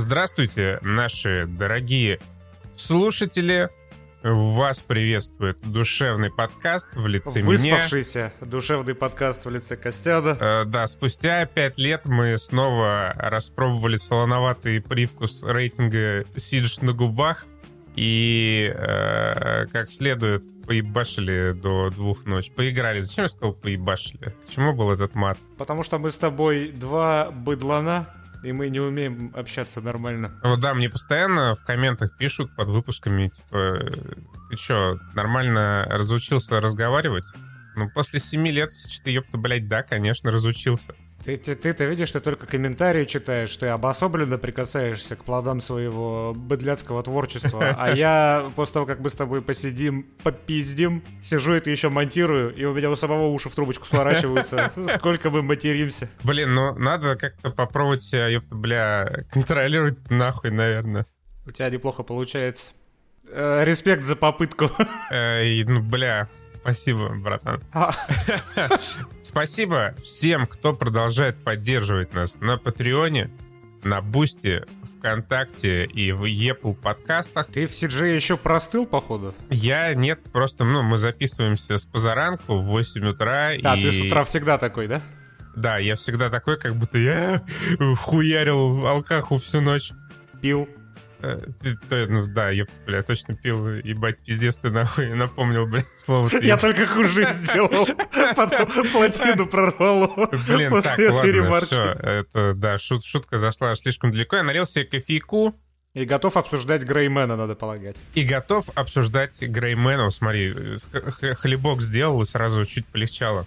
Здравствуйте, наши дорогие слушатели. Вас приветствует душевный подкаст в лице меня. Выспавшийся душевный подкаст в лице Костяна. Э, да, спустя пять лет мы снова распробовали солоноватый привкус рейтинга Сидж на губах и э, как следует поебашили до двух ночи. Поиграли. Зачем я сказал поебашили? К чему был этот мат? Потому что мы с тобой два быдлана, и мы не умеем общаться нормально. Вот да, мне постоянно в комментах пишут под выпусками, типа, ты чё, нормально разучился разговаривать? Ну, после семи лет все что ёпта, блядь, да, конечно, разучился. Ты, ты, ты-то видишь, ты только комментарии читаешь, ты обособленно прикасаешься к плодам своего быдляцкого творчества, а я после того, как мы с тобой посидим, попиздим, сижу это еще монтирую, и у меня у самого уши в трубочку сворачиваются, сколько мы материмся. Блин, ну надо как-то попробовать себя, ёпта, бля, контролировать нахуй, наверное. У тебя неплохо получается. Э, респект за попытку. Э, ну, бля, Спасибо, братан. А. Спасибо всем, кто продолжает поддерживать нас на Patreon е, на Boosty, ВКонтакте и в Apple подкастах. Ты в CG еще простыл, походу? Я нет, просто, ну, мы записываемся с позаранку в 8 утра. Да, и... ты с утра всегда такой, да? Да, я всегда такой, как будто я хуярил алкаху всю ночь. Пил. Э, ну да, ёпта, бля, точно пил, ебать, пиздец ты нахуй, напомнил, бля, слово Я только хуже сделал, потом плотину прорвало Блин, так, ладно, все, это, да, шут, шутка зашла слишком далеко, я налил себе кофейку, и готов обсуждать Греймена, надо полагать. И готов обсуждать Греймена. Смотри, хлебок сделал и сразу чуть полегчало.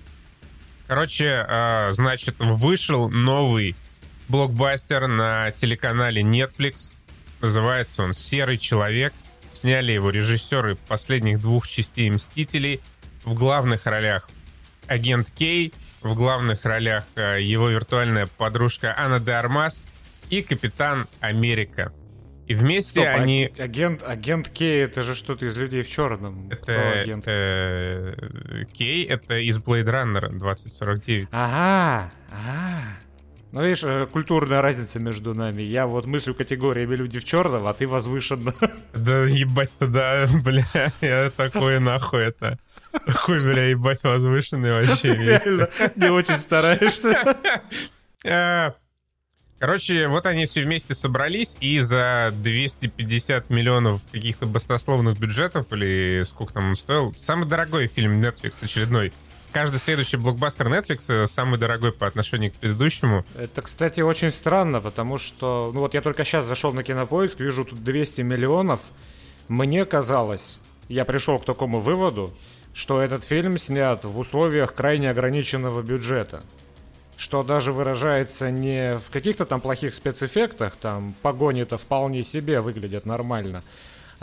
Короче, а, значит, вышел новый блокбастер на телеканале Netflix. Называется он «Серый человек». Сняли его режиссеры последних двух частей «Мстителей». В главных ролях агент Кей, в главных ролях э, его виртуальная подружка Анна де Армас и Капитан Америка. И вместе Стоп, они... Агент, агент Кей, это же что-то из «Людей в черном». Это, агент? это... Кей, это из Blade Runner 2049. Ага, ага. Ну, видишь, э, культурная разница между нами. Я вот мыслю категориями люди в черном, а ты возвышенно. Да ебать-то, да, бля, я такой нахуй это. Хуй, бля, ебать возвышенный вообще Реально, не очень стараешься. А, короче, вот они все вместе собрались, и за 250 миллионов каких-то баснословных бюджетов, или сколько там он стоил, самый дорогой фильм Netflix очередной, каждый следующий блокбастер Netflix э, самый дорогой по отношению к предыдущему. Это, кстати, очень странно, потому что, ну вот я только сейчас зашел на Кинопоиск, вижу тут 200 миллионов. Мне казалось, я пришел к такому выводу, что этот фильм снят в условиях крайне ограниченного бюджета. Что даже выражается не в каких-то там плохих спецэффектах, там погони-то вполне себе выглядят нормально,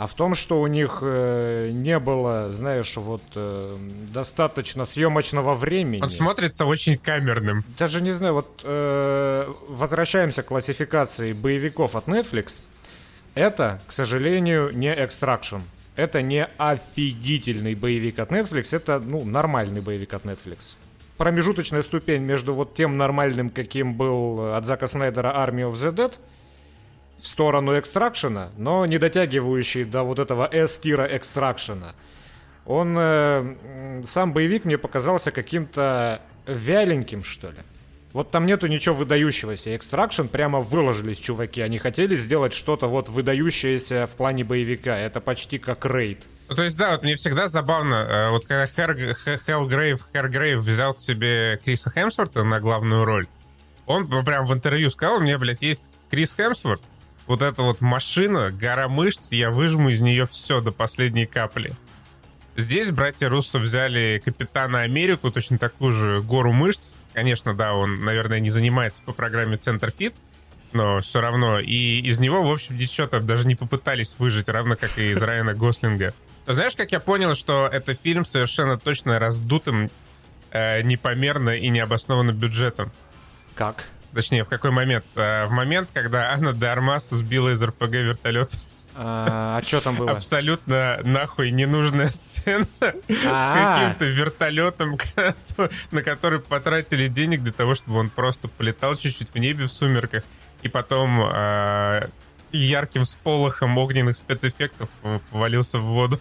а в том, что у них э, не было, знаешь, вот э, достаточно съемочного времени. Он смотрится очень камерным. Даже не знаю, вот э, возвращаемся к классификации боевиков от Netflix. Это, к сожалению, не Extraction. Это не офигительный боевик от Netflix, это, ну, нормальный боевик от Netflix. Промежуточная ступень между вот тем нормальным, каким был от Зака Снайдера Army of the Dead – в сторону Extraction а, но не дотягивающий до вот этого S-tier а Extraction а. Он, э, сам боевик мне показался каким-то вяленьким, что ли. Вот там нету ничего выдающегося. Extraction прямо выложились чуваки. Они хотели сделать что-то вот выдающееся в плане боевика. Это почти как рейд. Ну, то есть, да, вот мне всегда забавно, э, вот когда Хер, Хелгрейв, Хергрейв взял к себе Криса Хемсворта на главную роль, он прям в интервью сказал, мне, блядь, есть Крис Хемсворт, вот эта вот машина, гора мышц, я выжму из нее все до последней капли. Здесь братья Руссо взяли Капитана Америку, точно такую же гору мышц. Конечно, да, он, наверное, не занимается по программе Центр Фит, но все равно. И из него, в общем, ничего-то даже не попытались выжить, равно как и из Райана Гослинга. Но знаешь, как я понял, что это фильм совершенно точно раздутым, э, непомерно и необоснованным бюджетом? Как? Точнее, в какой момент? Э, в момент, когда Анна де Армас сбила из РПГ вертолет. А, а что там было? Абсолютно нахуй ненужная сцена с а. каким-то вертолетом, на который потратили денег для того, чтобы он просто полетал чуть-чуть в небе в сумерках и потом э, ярким сполохом огненных спецэффектов э, повалился в воду.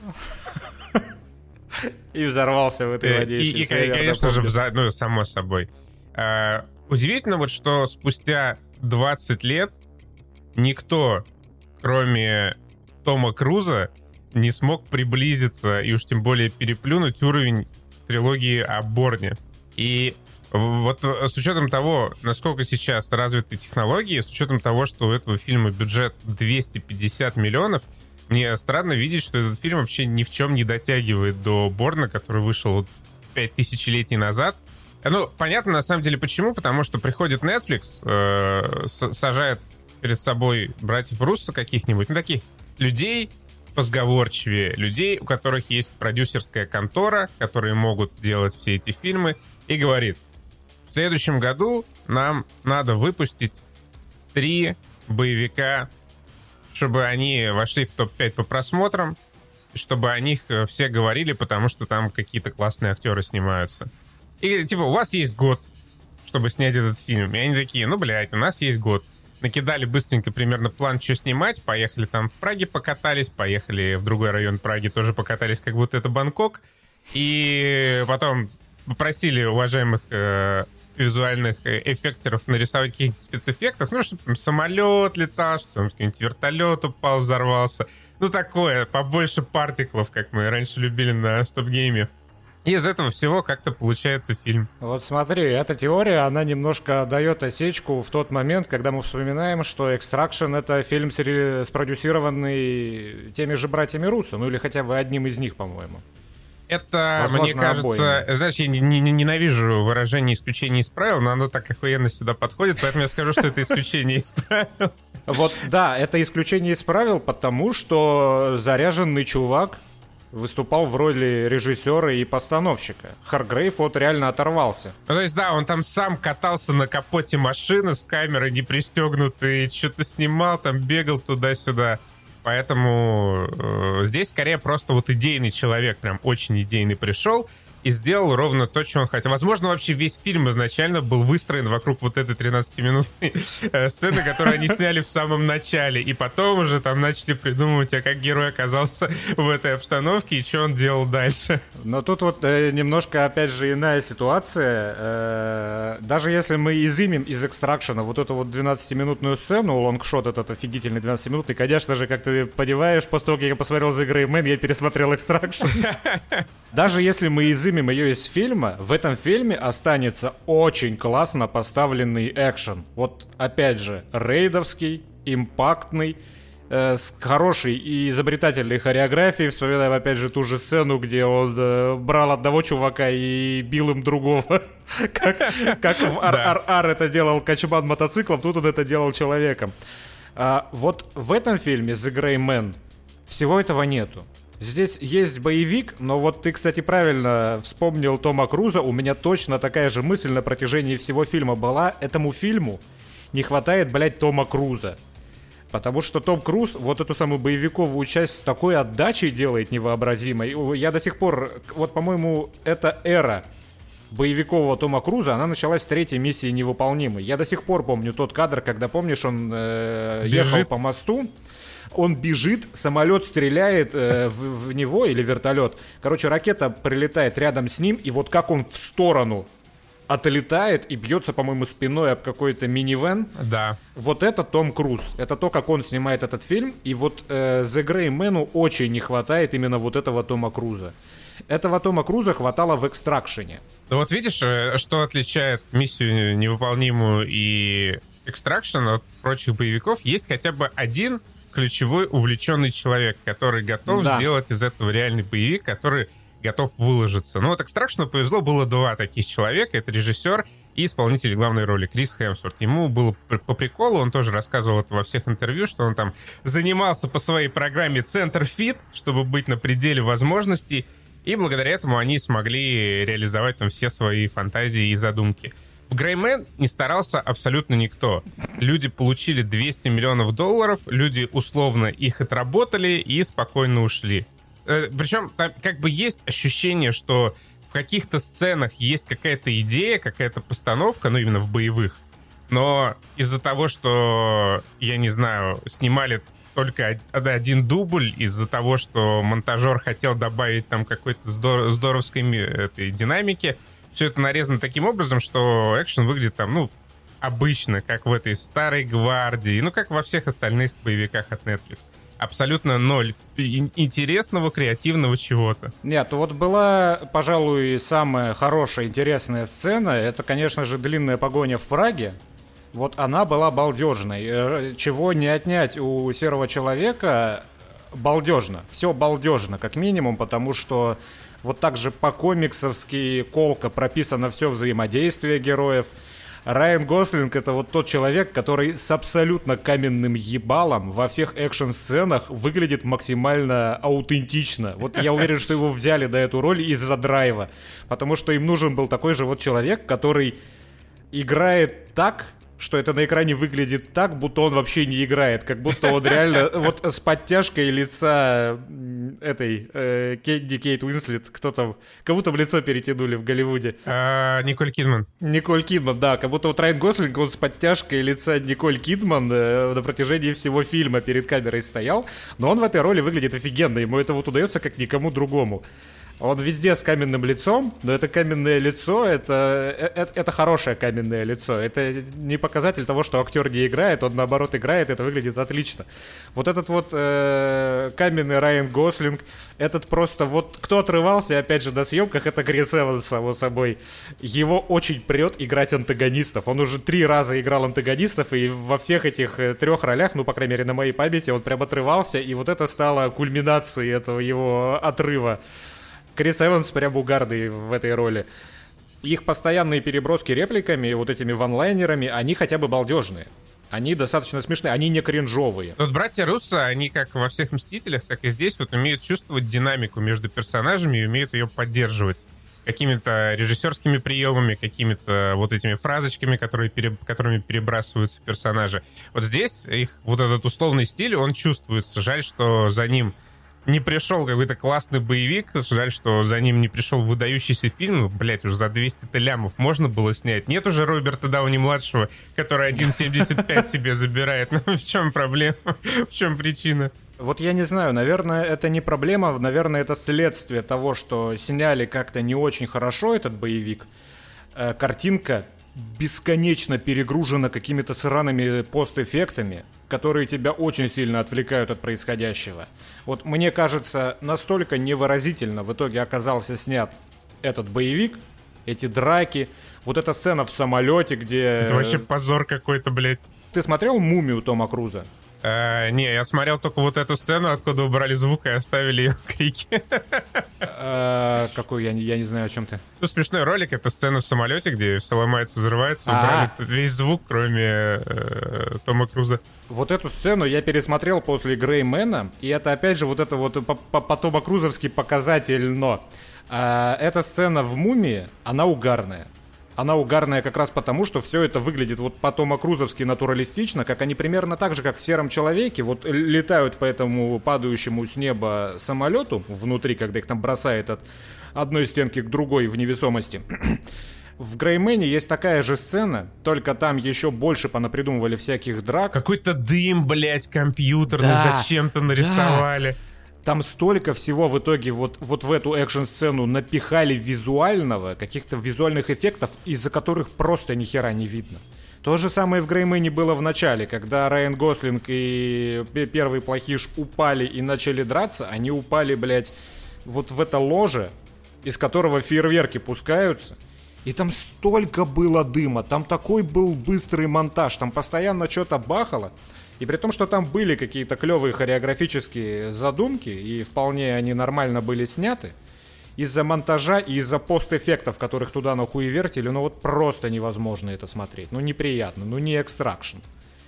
И взорвался в этой воде. И, и, конечно же, ну, само собой. Удивительно вот, что спустя 20 лет никто, кроме Тома Круза, не смог приблизиться и уж тем более переплюнуть уровень трилогии о Борне. И вот с учетом того, насколько сейчас развиты технологии, с учетом того, что у этого фильма бюджет 250 миллионов, мне странно видеть, что этот фильм вообще ни в чем не дотягивает до Борна, который вышел 5 тысячелетий назад. Ну, понятно на самом деле почему, потому что приходит Netflix, э, сажает перед собой братьев Руссо каких-нибудь, ну, таких людей позговорчивее, людей, у которых есть продюсерская контора, которые могут делать все эти фильмы, и говорит, в следующем году нам надо выпустить три боевика, чтобы они вошли в топ-5 по просмотрам, чтобы о них э, все говорили, потому что там какие-то классные актеры снимаются. И типа, у вас есть год, чтобы снять этот фильм. И они такие, ну, блядь, у нас есть год. Накидали быстренько примерно план, что снимать. Поехали там в Праге покатались, поехали в другой район Праги, тоже покатались, как будто это Бангкок. И потом попросили уважаемых э, визуальных э, эффекторов нарисовать каких-нибудь спецэффектов, ну, чтобы там самолет летал, что там какой-нибудь вертолет упал, взорвался. Ну, такое, побольше particle ов, как мы раньше любили на StopGame е. И из этого всего как-то получается фильм. Вот смотри, эта теория, она немножко дает осечку в тот момент, когда мы вспоминаем, что «Extraction» — это фильм, спродюсированный теми же братьями Руссо, ну или хотя бы одним из них, по-моему. Это, Возможно, мне кажется, обоими. знаешь, я не, не, ненавижу выражение исключение из правил, но оно так охуенно сюда подходит, поэтому я скажу, что это исключение из правил. Вот, да, это исключение из правил, потому что заряженный чувак выступал в роли режиссера и постановщика. Харгрейв вот реально оторвался. Ну, то есть, да, он там сам катался на капоте машины с камерой не пристегнутой, что-то снимал, там бегал туда-сюда. Поэтому э, здесь скорее просто вот идейный человек, прям очень идейный пришел и сделал ровно то, что он хотел. Возможно, вообще весь фильм изначально был выстроен вокруг вот этой 13-минутной э, сцены, которую они сняли в самом начале. И потом уже там начали придумывать, а как герой оказался в этой обстановке и что он делал дальше. Но тут вот э, немножко, опять же, иная ситуация. Э, даже если мы изымем из экстракшена вот эту вот 12-минутную сцену, лонгшот этот офигительный 12-минутный, конечно же, как ты понимаешь, после того, как я посмотрел The Grey Man, я пересмотрел экстракшн. Даже если мы изымем ее из фильма, в этом фильме останется очень классно поставленный экшен. Вот опять же, рейдовский, импактный, э, с хорошей и изобретательной хореографией. Вспоминаем опять же ту же сцену, где он э, брал одного чувака и бил им другого. как, как в Ар-Ар-Ар это делал качман мотоциклом, тут он это делал человеком. А, вот в этом фильме The Grey Man всего этого нету. Здесь есть боевик, но вот ты, кстати, правильно вспомнил Тома Круза. У меня точно такая же мысль на протяжении всего фильма была. Этому фильму не хватает, блядь, Тома Круза. Потому что Том Круз вот эту самую боевиковую часть с такой отдачей делает невообразимой. Я до сих пор, вот, по-моему, эта эра боевикового Тома Круза, она началась с третьей миссии невыполнимой. Я до сих пор помню тот кадр, когда, помнишь, он э, ехал по мосту, он бежит, самолет стреляет э, в, в него или вертолет. Короче, ракета прилетает рядом с ним, и вот как он в сторону отлетает и бьется, по-моему, спиной об какой-то минивэн. Да. Вот это Том Круз. Это то, как он снимает этот фильм. И вот э, The Grey Man очень не хватает именно вот этого Тома Круза. Этого Тома Круза хватало в экстракшене. Ну вот видишь, э, что отличает миссию невыполнимую и экстракшн от прочих боевиков? Есть хотя бы один ключевой увлеченный человек, который готов да. сделать из этого реальный боевик, который готов выложиться. Ну вот Экстракшну повезло, было два таких человека. Это режиссер и исполнитель главной роли Крис Хемсворт. Ему было по приколу, он тоже рассказывал это во всех интервью, что он там занимался по своей программе Центр Фит, чтобы быть на пределе возможностей, и благодаря этому они смогли реализовать там все свои фантазии и задумки. В Греймен не старался абсолютно никто. Люди получили 200 миллионов долларов, люди условно их отработали и спокойно ушли. Э, причем там как бы есть ощущение, что в каких-то сценах есть какая-то идея, какая-то постановка, ну именно в боевых, Но из-за того, что, я не знаю, снимали только один дубль из-за того, что монтажер хотел добавить там какой-то здор- здоровской этой динамики. Все это нарезано таким образом, что экшен выглядит там, ну, обычно, как в этой старой гвардии, ну, как во всех остальных боевиках от Netflix. Абсолютно ноль интересного, креативного чего-то. Нет, вот была, пожалуй, самая хорошая, интересная сцена. Это, конечно же, длинная погоня в Праге. Вот она была балдежной. Э, чего не отнять у серого человека, балдежно. Все балдежно, как минимум, потому что вот так же по-комиксовски колко прописано все взаимодействие героев. Райан Гослинг это вот тот человек, который с абсолютно каменным ебалом во всех экшн-сценах выглядит максимально аутентично. Вот я уверен, что его взяли до эту роль из-за драйва, потому что им нужен был такой же вот человек, который играет так, что это на экране выглядит так, будто он вообще не играет, как будто он реально вот с подтяжкой лица этой э, Кейт, Кейт Уинслет, кто там, кого там лицо перетянули в Голливуде? А, Николь Кидман. Николь Кидман, да, как будто вот Райан Гослинг, он с подтяжкой лица Николь Кидман э, на протяжении всего фильма перед камерой стоял, но он в этой роли выглядит офигенно, ему это вот удается как никому другому. Он везде с каменным лицом, но это каменное лицо, это, это, это хорошее каменное лицо. Это не показатель того, что актер не играет, он наоборот играет, это выглядит отлично. Вот этот вот э, каменный Райан Гослинг, этот просто вот кто отрывался, опять же, на съемках, это Крис Эванс, само собой. Его очень прет играть антагонистов. Он уже три раза играл антагонистов, и во всех этих э, трех ролях, ну, по крайней мере, на моей памяти, он прям отрывался, и вот это стало кульминацией этого его отрыва. Крис Эванс прям угарный в этой роли. Их постоянные переброски репликами, вот этими ванлайнерами, они хотя бы балдежные. Они достаточно смешные, они не кринжовые. Вот братья Руссо, они как во всех «Мстителях», так и здесь вот умеют чувствовать динамику между персонажами и умеют ее поддерживать какими-то режиссерскими приемами, какими-то вот этими фразочками, которые пере, которыми перебрасываются персонажи. Вот здесь их вот этот условный стиль, он чувствуется. Жаль, что за ним не пришел какой-то классный боевик. Жаль, что за ним не пришел выдающийся фильм. Блять, уже за 200 лямов можно было снять. Нет уже Роберта Дауни-младшего, который 1,75 себе забирает. Ну, в чем проблема? В чем причина? Вот я не знаю, наверное, это не проблема, наверное, это следствие того, что сняли как-то не очень хорошо этот боевик. Э, картинка бесконечно перегружена какими-то сраными постэффектами, которые тебя очень сильно отвлекают от происходящего. Вот мне кажется, настолько невыразительно в итоге оказался снят этот боевик, эти драки, вот эта сцена в самолете, где... Это вообще позор какой-то, блядь. Ты смотрел «Мумию» Тома Круза? Э, не, я смотрел только вот эту сцену, откуда убрали звук и оставили ее крики. Э, какой, я, я не знаю, о чем ты. Ну, смешной ролик, это сцена в самолете, где все ломается, взрывается, убрали весь звук, кроме э, Тома Круза. Вот эту сцену я пересмотрел после Греймена, и это опять же вот это вот по Тома Крузовский показатель, но э, эта сцена в «Мумии», она угарная она угарная как раз потому, что все это выглядит вот потом окрузовски натуралистично, как они примерно так же, как в «Сером человеке», вот летают по этому падающему с неба самолету внутри, когда их там бросает от одной стенки к другой в невесомости. В Греймене есть такая же сцена, только там еще больше понапридумывали всяких драк. Какой-то дым, блядь, компьютерный да, зачем-то нарисовали. Да. Там столько всего в итоге вот, вот в эту экшн-сцену напихали визуального, каких-то визуальных эффектов, из-за которых просто ни хера не видно. То же самое в Греймене было в начале, когда Райан Гослинг и первый плохиш упали и начали драться, они упали, блядь, вот в это ложе, из которого фейерверки пускаются. И там столько было дыма, там такой был быстрый монтаж, там постоянно что-то бахало. И при том, что там были какие-то клевые хореографические задумки, и вполне они нормально были сняты, из-за монтажа и из-за постэффектов, которых туда нахуй вертили, ну вот просто невозможно это смотреть. Ну неприятно, ну не экстракшн.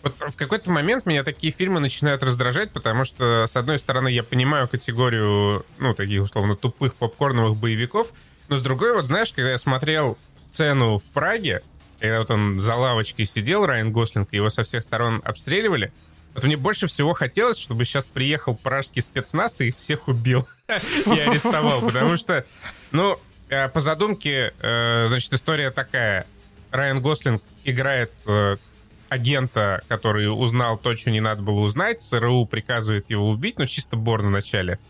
Вот в какой-то момент меня такие фильмы начинают раздражать, потому что, с одной стороны, я понимаю категорию, ну, таких, условно, тупых попкорновых боевиков, но с другой, вот знаешь, когда я смотрел сцену в Праге, когда вот он за лавочкой сидел, Райан Гослинг, его со всех сторон обстреливали, вот мне больше всего хотелось, чтобы сейчас приехал пражский спецназ и всех убил и арестовал, потому что, ну, э, по задумке, э, значит, история такая. Райан Гослинг играет э, агента, который узнал то, что не надо было узнать. ЦРУ приказывает его убить, ну, чисто Борн в начале.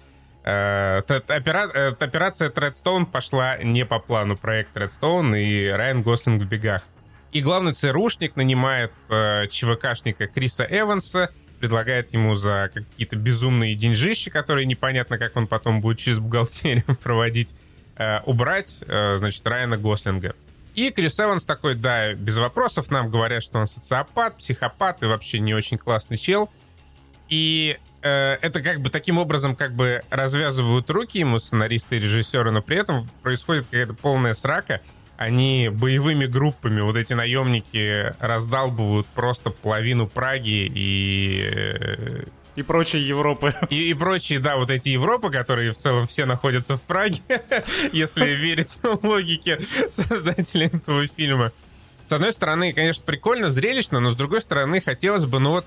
Э, операция Тредстоун пошла не по плану проект Тредстоун, и Райан Гослинг в бегах. И главный ЦРУшник нанимает э, ЧВКшника Криса Эванса, предлагает ему за какие-то безумные деньжищи, которые непонятно, как он потом будет через бухгалтерию проводить, э, убрать, э, значит, Райана Гослинга. И Крис Эванс такой, да, без вопросов, нам говорят, что он социопат, психопат и вообще не очень классный чел. И э, это как бы таким образом как бы развязывают руки ему сценаристы и режиссеры, но при этом происходит какая-то полная срака. Они боевыми группами, вот эти наемники, раздалбывают просто половину Праги и э, и прочие Европы. И, и прочие, да, вот эти Европы, которые в целом все находятся в Праге, если верить логике создателей этого фильма. С одной стороны, конечно, прикольно, зрелищно, но с другой стороны, хотелось бы, ну вот,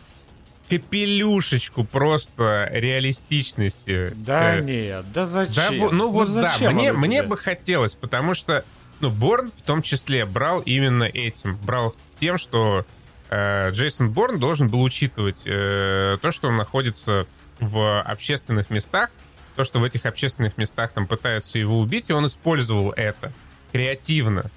капелюшечку просто реалистичности. Да э, нет, да зачем? Да, ну вот ну, да, мне, мне бы хотелось, потому что, ну, Борн в том числе брал именно этим. Брал тем, что Э, Джейсон Борн должен был учитывать э, то, что он находится в общественных местах, то, что в этих общественных местах там пытаются его убить, и он использовал это креативно.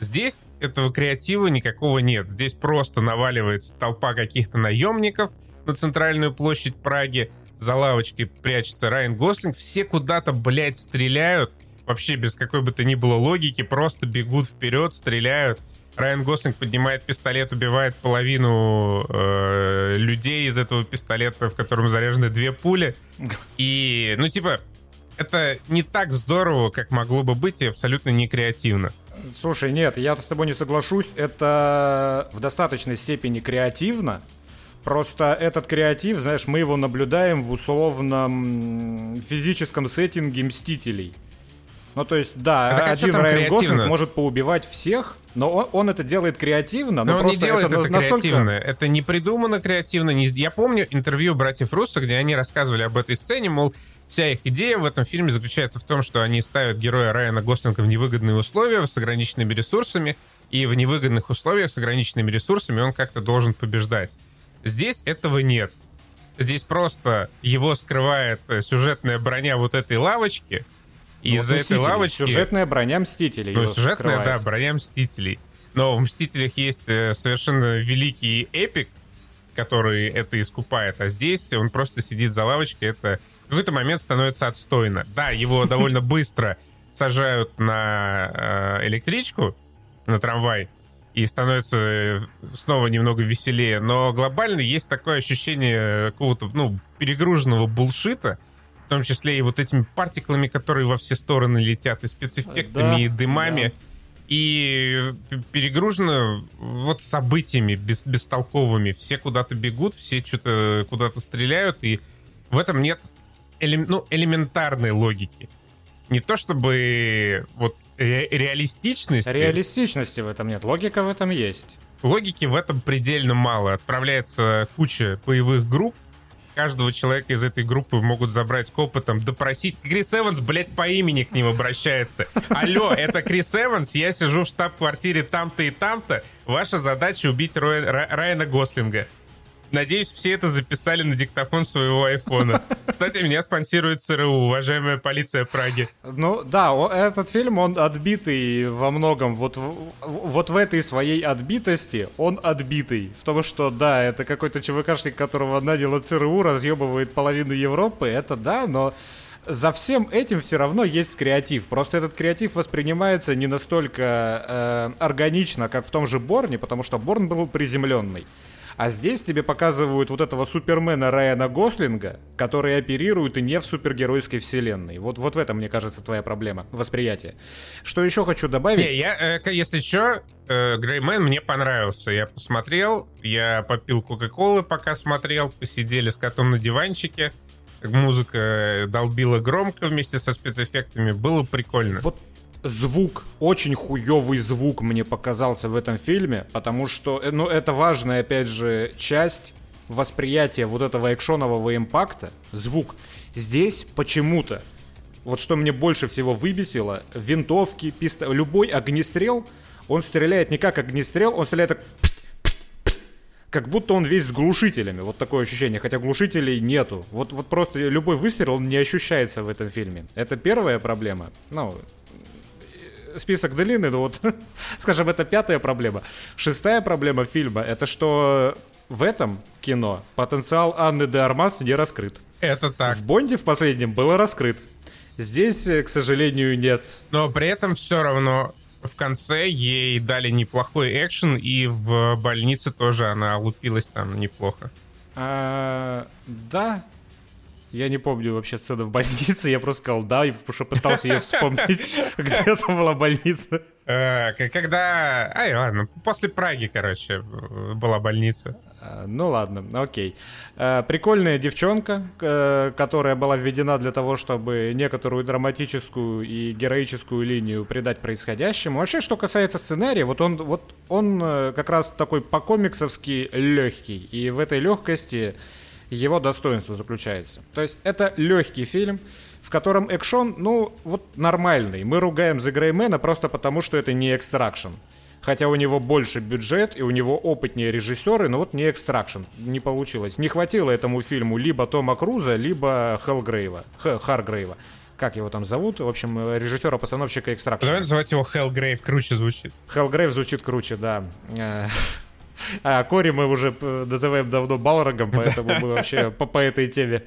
Здесь этого креатива никакого нет. Здесь просто наваливается толпа каких-то наемников на центральную площадь Праги, за лавочкой прячется Райан Гослинг, все куда-то, блядь, стреляют, вообще без какой бы то ни было логики, просто бегут вперед, стреляют. Райан Гослинг поднимает пистолет, убивает половину э, людей из этого пистолета, в котором заряжены две пули. И, ну, типа, это не так здорово, как могло бы быть, и абсолютно не креативно. Слушай, нет, я с тобой не соглашусь. Это в достаточной степени креативно. Просто этот креатив, знаешь, мы его наблюдаем в условном физическом сеттинге Мстителей. Ну, то есть, да, а один Райан Гослинг может поубивать всех, но он, он это делает креативно. Но, но он не делает это, это настолько... креативно. Это не придумано креативно. Не... Я помню интервью братьев Руссо, где они рассказывали об этой сцене, мол, вся их идея в этом фильме заключается в том, что они ставят героя Райана Гослинга в невыгодные условия с ограниченными ресурсами, и в невыгодных условиях с ограниченными ресурсами он как-то должен побеждать. Здесь этого нет. Здесь просто его скрывает сюжетная броня вот этой лавочки, и из-за этой лавочки... Сюжетная броня Мстителей. Ну, сюжетная, скрывает. да, броня Мстителей. Но в Мстителях есть э, совершенно великий эпик, который это искупает, а здесь он просто сидит за лавочкой, это в какой-то момент становится отстойно. Да, его довольно быстро сажают на э, электричку, на трамвай, и становится э, снова немного веселее, но глобально есть такое ощущение какого-то, ну, перегруженного булшита, в том числе и вот этими партиклами, которые во все стороны летят, и спецэффектами, да, и дымами. Да. И перегружено вот событиями бес, бестолковыми. Все куда-то бегут, все что-то куда-то стреляют, и в этом нет элем, ну, элементарной логики. Не то чтобы вот ре реалистичности. Реалистичности в этом нет, логика в этом есть. Логики в этом предельно мало. Отправляется куча боевых групп, каждого человека из этой группы могут забрать к опытам, допросить. Крис Эванс, блядь, по имени к ним обращается. Алло, это Крис Эванс, я сижу в штаб-квартире там-то и там-то. Ваша задача убить Роя, Райана Гослинга. Надеюсь, все это записали на диктофон своего айфона. Кстати, меня спонсирует ЦРУ, уважаемая полиция Праги. Ну да, этот фильм, он отбитый во многом. Вот, вот в этой своей отбитости он отбитый. В том, что да, это какой-то ЧВКшник, которого надело ЦРУ, разъебывает половину Европы, это да, но за всем этим все равно есть креатив. Просто этот креатив воспринимается не настолько э, органично, как в том же Борне, потому что Борн был приземленный. А здесь тебе показывают вот этого супермена Райана Гослинга, который оперирует и не в супергеройской вселенной. Вот, вот в этом, мне кажется, твоя проблема, восприятие. Что еще хочу добавить? Не, я, э, если что, э, Греймен мне понравился. Я посмотрел, я попил Кока-Колы, пока смотрел, посидели с котом на диванчике. Музыка долбила громко вместе со спецэффектами. Было прикольно. Вот звук, очень хуёвый звук мне показался в этом фильме, потому что, э, ну, это важная, опять же, часть восприятия вот этого экшонового импакта, звук. Здесь почему-то, вот что мне больше всего выбесило, винтовки, пистол, любой огнестрел, он стреляет не как огнестрел, он стреляет так как будто он весь с глушителями. Вот такое ощущение, хотя глушителей нету. Вот, вот просто любой выстрел, он не ощущается в этом фильме. Это первая проблема. Ну, список длинный, но вот, скажем, это пятая проблема. Шестая проблема фильма, это что в этом кино потенциал Анны де Армас не раскрыт. Это так. В Бонде в последнем было раскрыт. Здесь, к сожалению, нет. Но при этом все равно в конце ей дали неплохой экшен, и в больнице тоже она лупилась там неплохо. А, да, я не помню вообще сцену в больнице, я просто сказал да, потому что пытался ее вспомнить, где там была больница. Когда... Ай, ладно, после Праги, короче, была больница. А, ну ладно, окей. Э, прикольная девчонка, э, которая была введена для того, чтобы некоторую драматическую и героическую линию придать происходящему. Вообще, что касается сценария, вот он, вот он э, как раз такой по-комиксовски легкий. И в этой легкости его достоинство заключается. То есть это легкий фильм, в котором экшн, ну, вот нормальный. Мы ругаем за Gray Man а просто потому, что это не Extraction хотя у него больше бюджет и у него опытнее режиссеры, но вот не Extraction, не получилось. Не хватило этому фильму либо Тома Круза, либо Хелгрейва, Х, Харгрейва. Как его там зовут? В общем, режиссера-постановщика Extraction. Давай называть его Хелгрейв, круче звучит. Хелгрейв звучит круче, да. А Кори мы уже э, называем давно Балрогом, поэтому мы вообще по, по этой теме.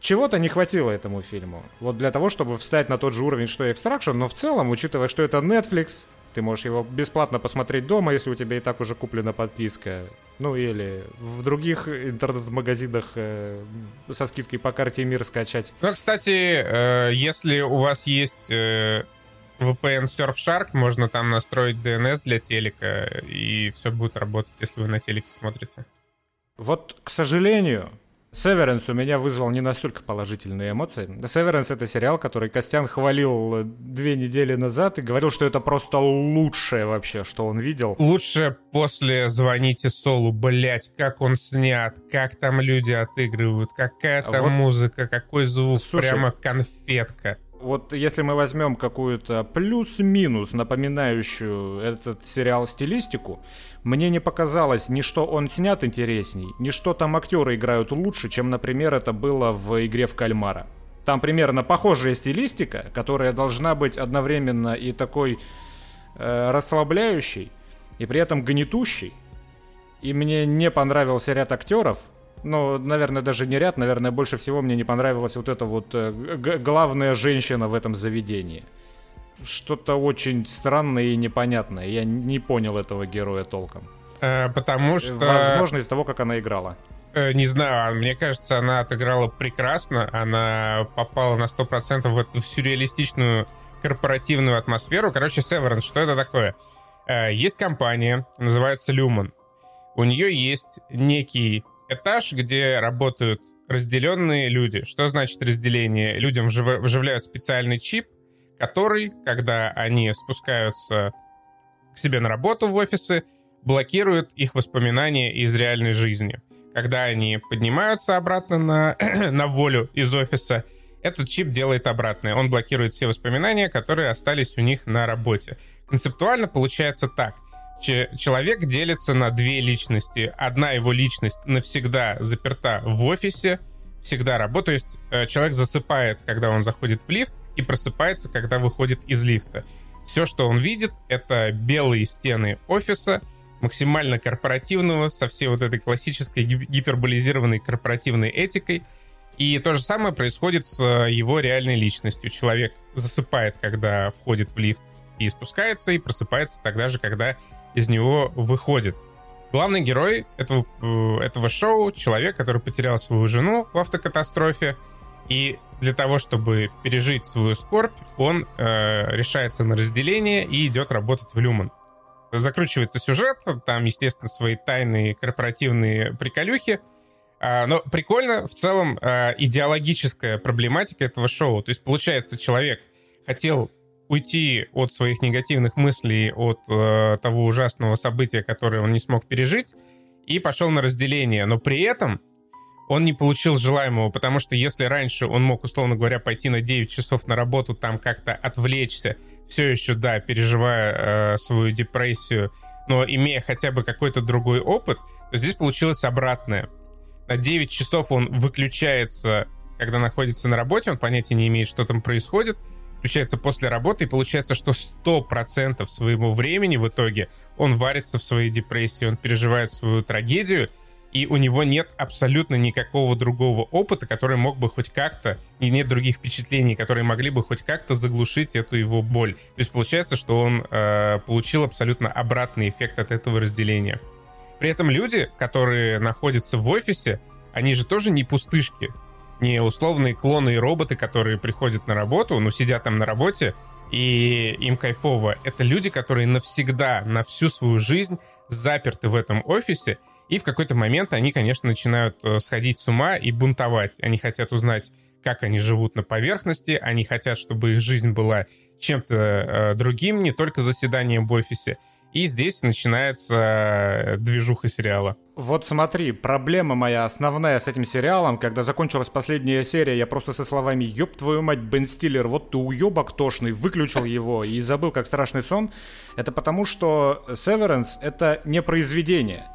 Чего-то не хватило этому фильму. Вот для того, чтобы встать на тот же уровень, что и Extraction, но в целом, учитывая, что это Netflix, ты можешь его бесплатно посмотреть дома, если у тебя и так уже куплена подписка. Ну или в других интернет-магазинах э, со скидкой по карте мир скачать. Ну, кстати, э, если у вас есть э, VPN Surfshark, можно там настроить DNS для телека, и все будет работать, если вы на телеке смотрите. Вот, к сожалению, Северенс у меня вызвал не настолько положительные эмоции. Северенс это сериал, который Костян хвалил две недели назад и говорил, что это просто лучшее вообще, что он видел. Лучше после «Звоните Солу», блять, как он снят, как там люди отыгрывают, какая там вот, музыка, какой звук, слушай, прямо конфетка вот если мы возьмем какую-то плюс-минус напоминающую этот сериал стилистику, мне не показалось ни что он снят интересней, ни что там актеры играют лучше, чем, например, это было в игре в кальмара. Там примерно похожая стилистика, которая должна быть одновременно и такой э, расслабляющей, и при этом гнетущей. И мне не понравился ряд актеров, ну, наверное, даже не ряд, наверное, больше всего мне не понравилась вот эта вот э, главная женщина в этом заведении. Что-то очень странное и непонятное. Я не понял этого героя толком. Э, потому что... Возможно, из того, как она играла. Э, не знаю, а мне кажется, она отыграла прекрасно. Она попала на 100% в эту сюрреалистичную корпоративную атмосферу. Короче, Severance, что это такое? Э, есть компания, называется Lumen. У нее есть некий этаж, где работают разделенные люди. Что значит разделение? Людям вживляют специальный чип, который, когда они спускаются к себе на работу в офисы, блокирует их воспоминания из реальной жизни. Когда они поднимаются обратно на, на волю из офиса, этот чип делает обратное. Он блокирует все воспоминания, которые остались у них на работе. Концептуально получается так человек делится на две личности. Одна его личность навсегда заперта в офисе, всегда работает. То есть э, человек засыпает, когда он заходит в лифт, и просыпается, когда выходит из лифта. Все, что он видит, это белые стены офиса, максимально корпоративного, со всей вот этой классической гиперболизированной корпоративной этикой. И то же самое происходит с его реальной личностью. Человек засыпает, когда входит в лифт и спускается, и просыпается тогда же, когда из него выходит. Главный герой этого, э, этого шоу — человек, который потерял свою жену в автокатастрофе, и для того, чтобы пережить свою скорбь, он э, решается на разделение и идет работать в Люман. Закручивается сюжет, там, естественно, свои тайные корпоративные приколюхи, а, но прикольно в целом э, идеологическая проблематика этого шоу. То есть, получается, человек хотел уйти от своих негативных мыслей, от э, того ужасного события, которое он не смог пережить, и пошел на разделение. Но при этом он не получил желаемого, потому что если раньше он мог, условно говоря, пойти на 9 часов на работу, там как-то отвлечься, все еще, да, переживая э, свою депрессию, но имея хотя бы какой-то другой опыт, то здесь получилось обратное. На 9 часов он выключается, когда находится на работе, он понятия не имеет, что там происходит, включается после работы, и получается, что 100% своего времени в итоге он варится в своей депрессии, он переживает свою трагедию, и у него нет абсолютно никакого другого опыта, который мог бы хоть как-то, и нет других впечатлений, которые могли бы хоть как-то заглушить эту его боль. То есть получается, что он э, получил абсолютно обратный эффект от этого разделения. При этом люди, которые находятся в офисе, они же тоже не пустышки, не условные клоны и роботы, которые приходят на работу, ну, сидят там на работе, и им кайфово. Это люди, которые навсегда, на всю свою жизнь заперты в этом офисе, и в какой-то момент они, конечно, начинают э, сходить с ума и бунтовать. Они хотят узнать, как они живут на поверхности, они хотят, чтобы их жизнь была чем-то э, другим, не только заседанием в офисе. И здесь начинается э, движуха сериала. Вот смотри, проблема моя основная с этим сериалом, когда закончилась последняя серия, я просто со словами «Ёб твою мать, Бен Стиллер, вот ты уёбок тошный», выключил его и забыл как страшный сон. Это потому, что «Severance» — это не произведение.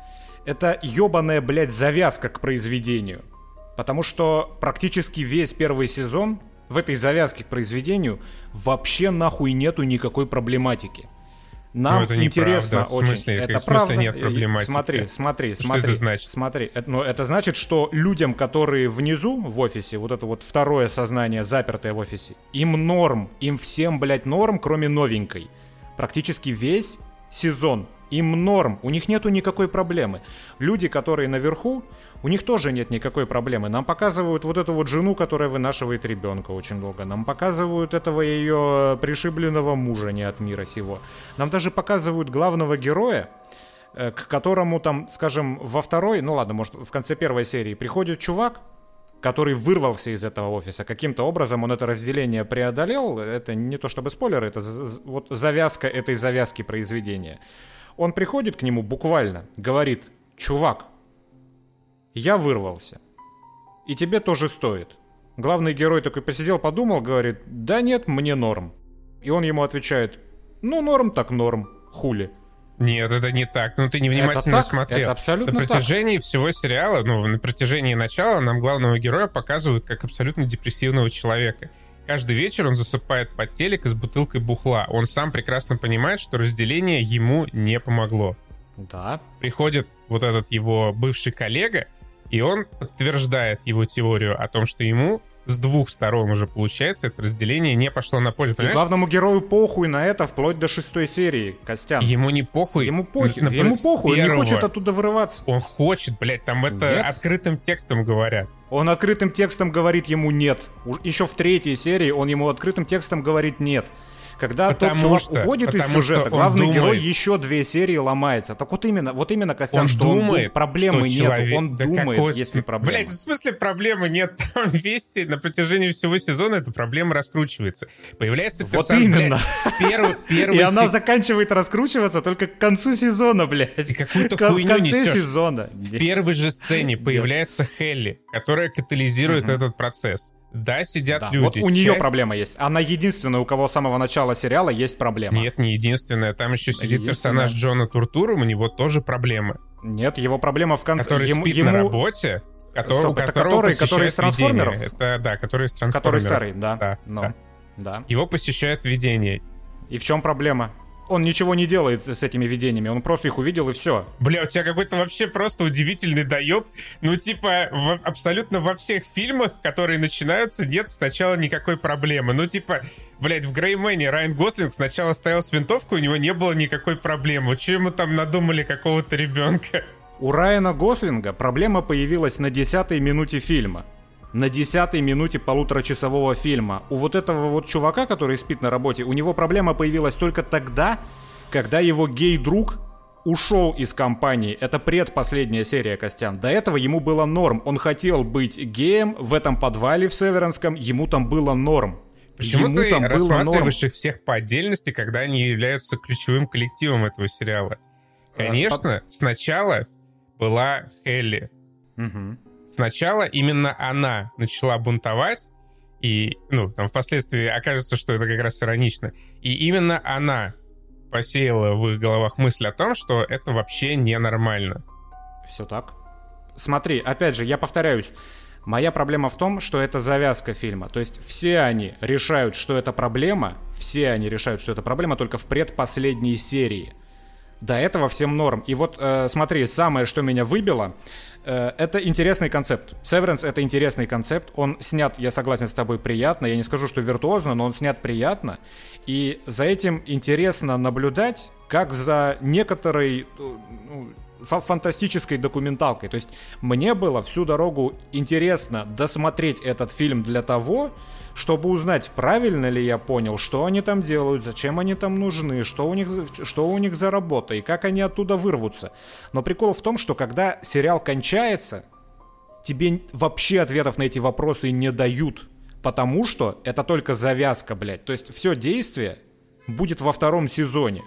Это ёбаная, блядь, завязка к произведению. Потому что практически весь первый сезон в этой завязке к произведению вообще нахуй нету никакой проблематики. Нам ну, это интересно неправда. очень. В смысле, это в смысле правда. нет проблематики? Смотри, смотри, Что смотри. это значит? Смотри, это, ну, это значит, что людям, которые внизу в офисе, вот это вот второе сознание, запертое в офисе, им норм, им всем, блядь, норм, кроме новенькой. Практически весь сезон им норм, у них нету никакой проблемы. Люди, которые наверху, у них тоже нет никакой проблемы. Нам показывают вот эту вот жену, которая вынашивает ребенка очень долго. Нам показывают этого ее пришибленного мужа не от мира сего. Нам даже показывают главного героя, э, к которому там, скажем, во второй, ну ладно, может, в конце первой серии приходит чувак, который вырвался из этого офиса. Каким-то образом он это разделение преодолел. Это не то чтобы спойлер, это вот завязка этой завязки произведения. Он приходит к нему буквально, говорит, чувак, я вырвался. И тебе тоже стоит. Главный герой такой посидел, подумал, говорит, да нет, мне норм. И он ему отвечает, ну норм так норм, хули. Нет, это не так. Ну, ты невнимательно это так, смотрел. Это абсолютно На протяжении так. всего сериала, ну, на протяжении начала нам главного героя показывают как абсолютно депрессивного человека. Каждый вечер он засыпает под телек с бутылкой бухла. Он сам прекрасно понимает, что разделение ему не помогло. Да. Приходит вот этот его бывший коллега, и он подтверждает его теорию о том, что ему с двух сторон уже получается, это разделение не пошло на пользу. И главному герою похуй на это вплоть до шестой серии, Костян. Ему не похуй. Ему похуй, на, ему похуй, он не хочет оттуда вырываться. Он хочет, блядь, там это Нет. открытым текстом говорят. Он открытым текстом говорит ему нет. Еще в третьей серии он ему открытым текстом говорит нет. Когда Потому тот чувак что- уходит из сюжета, что он главный герой думает. еще две серии ломается. Так вот именно, вот именно, Костян, Он что он думает, дум- проблемы что нет, человек- он Да думает, какой- есть ли проблемы. Блядь, в смысле проблемы нет? Там весь на протяжении всего сезона эта проблема раскручивается. Появляется Вот персонаж, именно. блядь, первый, первый И она се- заканчивает раскручиваться только к концу сезона, блядь. Какую-то хуйню несешь. сезона. В первой же сцене появляется Хелли, которая катализирует этот процесс. Да, сидят Да, люди. вот у нее часть- проблема есть. Она единственная, у кого с самого начала сериала есть проблема. Нет, не единственная. Там еще сидит персонаж Джона Туртура, у него тоже проблемы. Нет, его проблема в конце. Который ему, спит ему- на работе, который, Стоп, у которого который- который из «Трансформеров»? видения. Это, да, который из Который трансформеров. старый, да. Да, Ну, да. да. Его посещают видения. И в чем проблема? Он ничего не делает с этими видениями, он просто их увидел и все. Бля, у тебя какой-то вообще просто удивительный доеб. Ну, типа, в- абсолютно во всех фильмах, которые начинаются, нет сначала никакой проблемы. Ну, типа, блядь, в Греймене Райан Гослинг сначала стоял с винтовкой, у него не было никакой проблемы. Че ему там надумали какого-то ребенка? У Райана Гослинга проблема появилась на десятой минуте фильма. На десятой минуте полуторачасового фильма. У вот этого вот чувака, который спит на работе, у него проблема появилась только тогда, когда его гей-друг ушел из компании. Это предпоследняя серия, Костян. До этого ему было норм. Он хотел быть геем в этом подвале в Северанском. Ему там было норм. Почему ему ты там было норм. рассматриваешь их всех по отдельности, когда они являются ключевым коллективом этого сериала? Э, Конечно, сначала была Хелли. Мгм. Сначала именно она начала бунтовать, и, ну, там впоследствии окажется, что это как раз иронично. И именно она посеяла в их головах мысль о том, что это вообще ненормально. Все так. Смотри, опять же, я повторяюсь, Моя проблема в том, что это завязка фильма. То есть все они решают, что это проблема, все они решают, что это проблема только в предпоследней серии. До этого всем норм. И вот э, смотри, самое, что меня выбило, э, это интересный концепт. Severance это интересный концепт. Он снят, я согласен с тобой, приятно. Я не скажу, что виртуозно, но он снят приятно. И за этим интересно наблюдать, как за некоторой э, ну, фантастической документалкой. То есть мне было всю дорогу интересно досмотреть этот фильм для того, чтобы узнать, правильно ли я понял, что они там делают, зачем они там нужны, что у них, что у них за работа и как они оттуда вырвутся. Но прикол в том, что когда сериал кончается, тебе вообще ответов на эти вопросы не дают. Потому что это только завязка, блядь. То есть все действие будет во втором сезоне.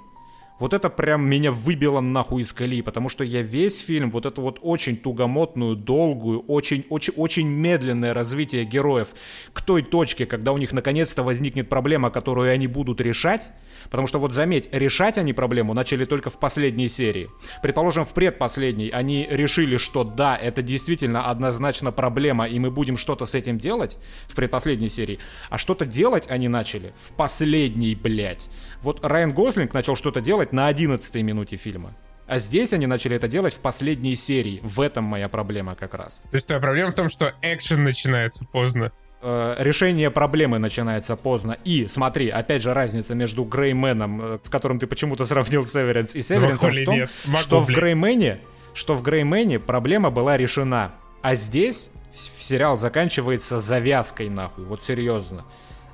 Вот это прям меня выбило нахуй из колеи, потому что я весь фильм, вот эту вот очень тугомотную, долгую, очень, очень, очень медленное развитие героев к той точке, когда у них наконец-то возникнет проблема, которую они будут решать, потому что вот заметь, решать они проблему начали только в последней серии. Предположим, в предпоследней они решили, что да, это действительно однозначно проблема, и мы будем что-то с этим делать в предпоследней серии, а что-то делать они начали в последней, блядь. Вот Райан Гослинг начал что-то делать на 11 минуте фильма. А здесь они начали это делать в последней серии. В этом моя проблема как раз. То есть твоя проблема в том, что экшен начинается поздно. Э, решение проблемы начинается поздно. И смотри, опять же, разница между Грейменом, э, с которым ты почему-то сравнил Северенс, и Северенсом в том, Могу, что в Греймене, что в Греймене проблема была решена. А здесь сериал заканчивается завязкой, нахуй. Вот серьезно.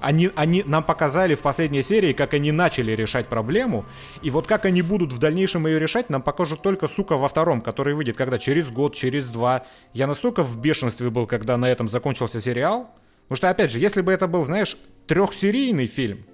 Они, они нам показали в последней серии, как они начали решать проблему, и вот как они будут в дальнейшем ее решать, нам покажут только, сука, во втором, который выйдет когда через год, через два. Я настолько в бешенстве был, когда на этом закончился сериал, потому что, опять же, если бы это был, знаешь, трехсерийный фильм,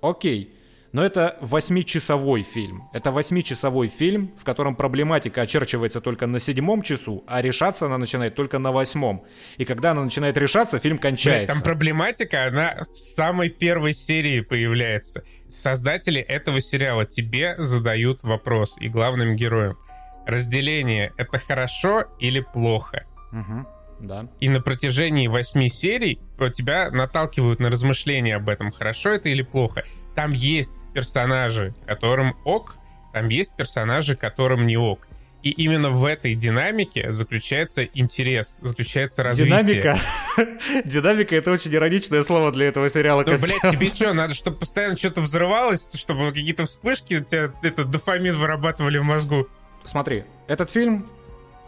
окей, но это восьмичасовой фильм. Это восьмичасовой фильм, в котором проблематика очерчивается только на седьмом часу, а решаться она начинает только на восьмом. И когда она начинает решаться, фильм кончается. Блин, там проблематика, она в самой первой серии появляется. Создатели этого сериала тебе задают вопрос и главным героем. Разделение — это хорошо или плохо? Угу. Да. И на протяжении восьми серий тебя наталкивают на размышления об этом, хорошо это или плохо. Там есть персонажи, которым ок, там есть персонажи, которым не ок. И именно в этой динамике заключается интерес, заключается развитие. Динамика? Динамика — это очень ироничное слово для этого сериала. Ну, блядь, тебе что, надо, чтобы постоянно что-то взрывалось, чтобы какие-то вспышки у тебя этот дофамин вырабатывали в мозгу? Смотри, этот фильм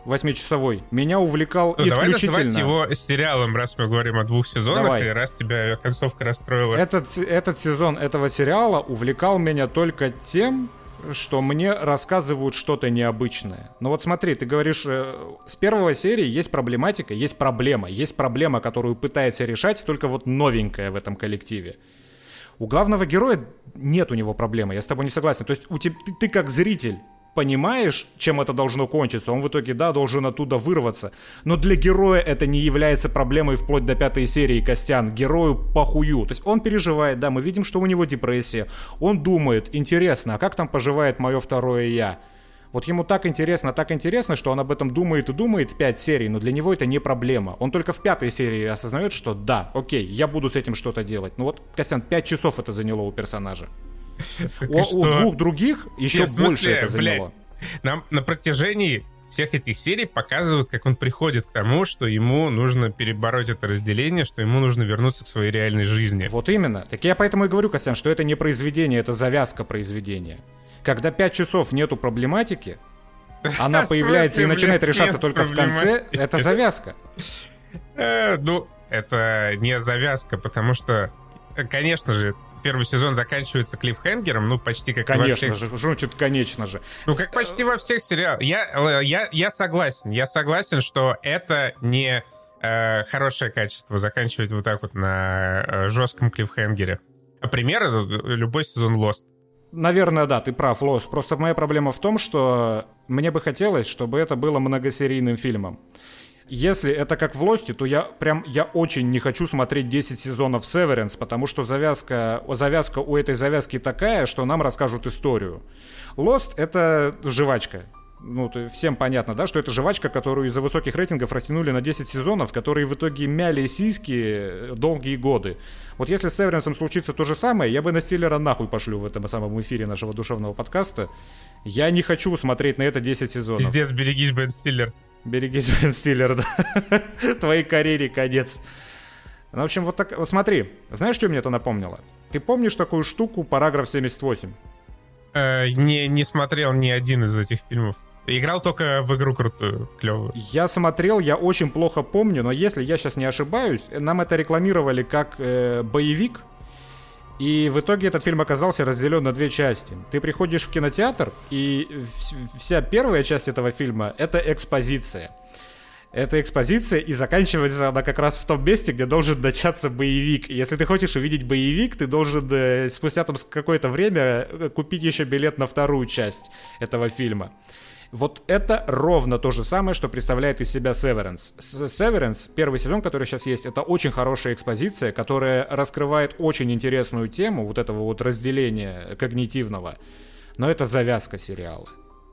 восьмичасовой, меня увлекал ну, исключительно... Давай называть его сериалом, раз мы говорим о двух сезонах, давай. и раз тебя концовка расстроила. Этот, этот сезон этого сериала увлекал меня только тем, что мне рассказывают что-то необычное. Но вот смотри, ты говоришь, э, с первой серии есть проблематика, есть проблема. Есть проблема, которую пытается решать только вот новенькая в этом коллективе. У главного героя нет у него проблемы, я с тобой не согласен. То есть у тебя, ты, ты как зритель понимаешь, чем это должно кончиться, он в итоге, да, должен оттуда вырваться. Но для героя это не является проблемой вплоть до пятой серии Костян. Герою похую. То есть он переживает, да, мы видим, что у него депрессия. Он думает, интересно, а как там поживает мое второе я? Вот ему так интересно, так интересно, что он об этом думает и думает пять серий, но для него это не проблема. Он только в пятой серии осознает, что да, окей, я буду с этим что-то делать. Ну вот, Костян, пять часов это заняло у персонажа. У, двух других еще больше это заняло. Нам на протяжении всех этих серий показывают, как он приходит к тому, что ему нужно перебороть это разделение, что ему нужно вернуться к своей реальной жизни. Вот именно. Так я поэтому и говорю, Костян, что это не произведение, это завязка произведения. Когда пять часов нету проблематики, она появляется и начинает решаться только в конце, это завязка. Э, ну, это не завязка, потому что, э, конечно же, первый сезон заканчивается клиффхенгером, ну, почти как конечно во всех... же, что значит конечно же? Ну, как почти во всех сериалах. Я, я, я согласен, я согласен, что это не э, хорошее качество заканчивать вот так вот на э, жестком клиффхенгере. А пример — это любой сезон Lost. Наверное, да, ты прав, Lost. Просто моя проблема в том, что мне бы хотелось, чтобы это было многосерийным фильмом. Если это как в Лосте, то я прям, я очень не хочу смотреть 10 сезонов Severance, потому что завязка, завязка у этой завязки такая, что нам расскажут историю. Lost — это жвачка. ну, всем понятно, да, что это жвачка, которую из-за высоких рейтингов растянули на 10 сезонов, которые в итоге мяли сиськи долгие годы. Вот если с Северенсом случится то же самое, я бы на Стиллера нахуй пошлю в этом самом эфире нашего душевного подкаста. Я не хочу смотреть на это 10 сезонов. Пиздец, берегись, Бен Стиллер. Берегись, Бен Стиллер, да. Твоей карьере конец. Ну, в общем, вот так, вот смотри, знаешь, что мне это напомнило? Ты помнишь такую штуку, параграф 78? Э, не, не смотрел ни один из этих фильмов. Играл только в игру крутую, клевую. Я смотрел, я очень плохо помню, но если я сейчас не ошибаюсь, нам это рекламировали как э, боевик, и в итоге этот фильм оказался разделен на две части. Ты приходишь в кинотеатр, и вся первая часть этого фильма — это экспозиция. Это экспозиция, и заканчивается она как раз в том месте, где должен начаться боевик. Если ты хочешь увидеть боевик, ты должен э, спустя там какое-то время э, купить еще билет на вторую часть этого фильма. Вот это ровно то же самое, что представляет из себя Severance. Severance, первый сезон, который сейчас есть, это очень хорошая экспозиция, которая раскрывает очень интересную тему вот этого вот разделения когнитивного. Но это завязка сериала.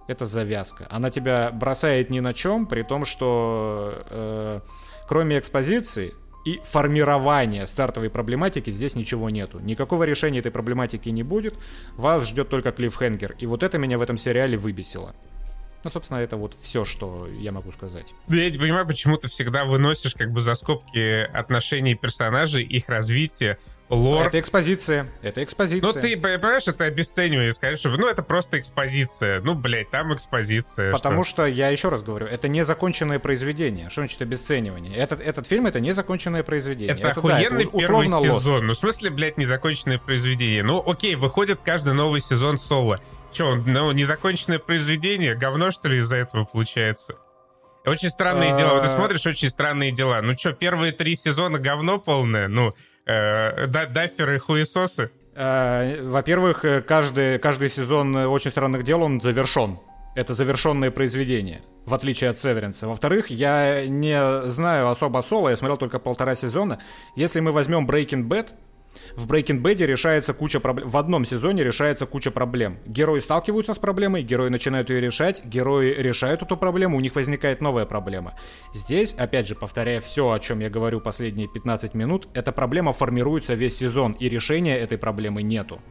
Это завязка. Она тебя бросает ни на чем, при том, что э, кроме экспозиции и формирования стартовой проблематики здесь ничего нету. Никакого решения этой проблематики не будет. Вас ждет только клиффхенгер. И вот это меня в этом сериале выбесило. Ну, собственно, это вот все, что я могу сказать. Да я не понимаю, почему ты всегда выносишь как бы за скобки отношений персонажей, их развитие, лор. Это экспозиция. Это экспозиция. Ну, ты понимаешь, это обесценивание, что, ну, это просто экспозиция. Ну, блядь, там экспозиция. Потому что, что я еще раз говорю, это незаконченное произведение. Что значит обесценивание? Этот, этот фильм — это незаконченное произведение. Это, это охуенный да, это первый сезон. Лост. Ну, в смысле, блядь, незаконченное произведение? Ну, окей, выходит каждый новый сезон соло. Че, ну, незаконченное произведение? Говно, что ли, из-за этого получается? Очень странные дела. Вот ты а. смотришь «Очень странные дела». Ну что, первые три сезона говно полное? Ну, э, дафферы и хуесосы? Э, во-первых, э, каждый, каждый сезон «Очень странных дел» он завершен. Это завершенное произведение, в отличие от Северенса. Во-вторых, я не знаю особо соло, я смотрел только полтора сезона. Если мы возьмем Breaking Bad, в Breaking Bad решается куча проблем. В одном сезоне решается куча проблем. Герои сталкиваются с проблемой, герои начинают ее решать, герои решают эту проблему, у них возникает новая проблема. Здесь, опять же, повторяя все, о чем я говорю последние 15 минут, эта проблема формируется весь сезон, и решения этой проблемы нету.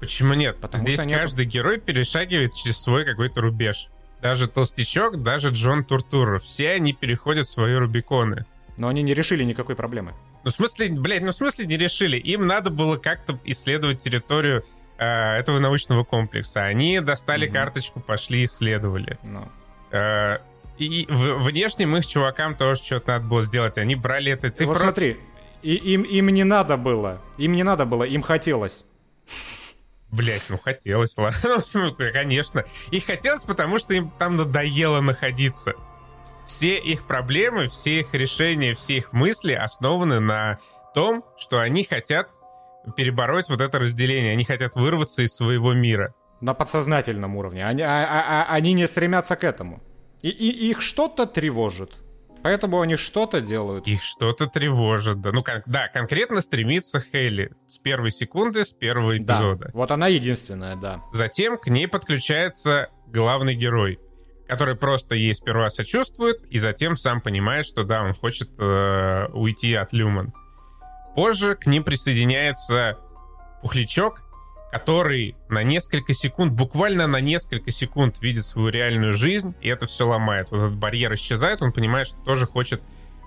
Почему нет? Потому Здесь что каждый герой перешагивает через свой какой-то рубеж. Даже Толстячок, даже Джон Туртуров. Все они переходят свои Рубиконы. Но они не решили никакой проблемы. Ну, в смысле, блядь, ну, в смысле не решили? Им надо было как-то исследовать территорию э, этого научного комплекса. Они достали mm-hmm. карточку, пошли исследовали. No. Ну. Э, и в, внешним их чувакам тоже что-то надо было сделать. Они брали это... Ты вот про... смотри, и, им, им не надо было. Им не надо было, им хотелось. Блять, ну хотелось, ладно. Ну, конечно. Их хотелось, потому что им там надоело находиться все их проблемы, все их решения, все их мысли основаны на том, что они хотят перебороть вот это разделение, они хотят вырваться из своего мира. На подсознательном уровне. Они, а, а, а, они не стремятся к этому. И, и их что-то тревожит. Поэтому они что-то делают. Их что-то тревожит, да. Ну, как, да, конкретно стремится Хейли с первой секунды, с первого эпизода. Да, вот она единственная, да. Затем к ней подключается главный герой который просто ей сперва сочувствует, и затем сам понимает, что да, он хочет э, уйти от Люман. Позже к ним присоединяется Пухлячок, который на несколько секунд, буквально на несколько секунд видит свою реальную жизнь, и это все ломает. Вот этот барьер исчезает, он понимает, что тоже хочет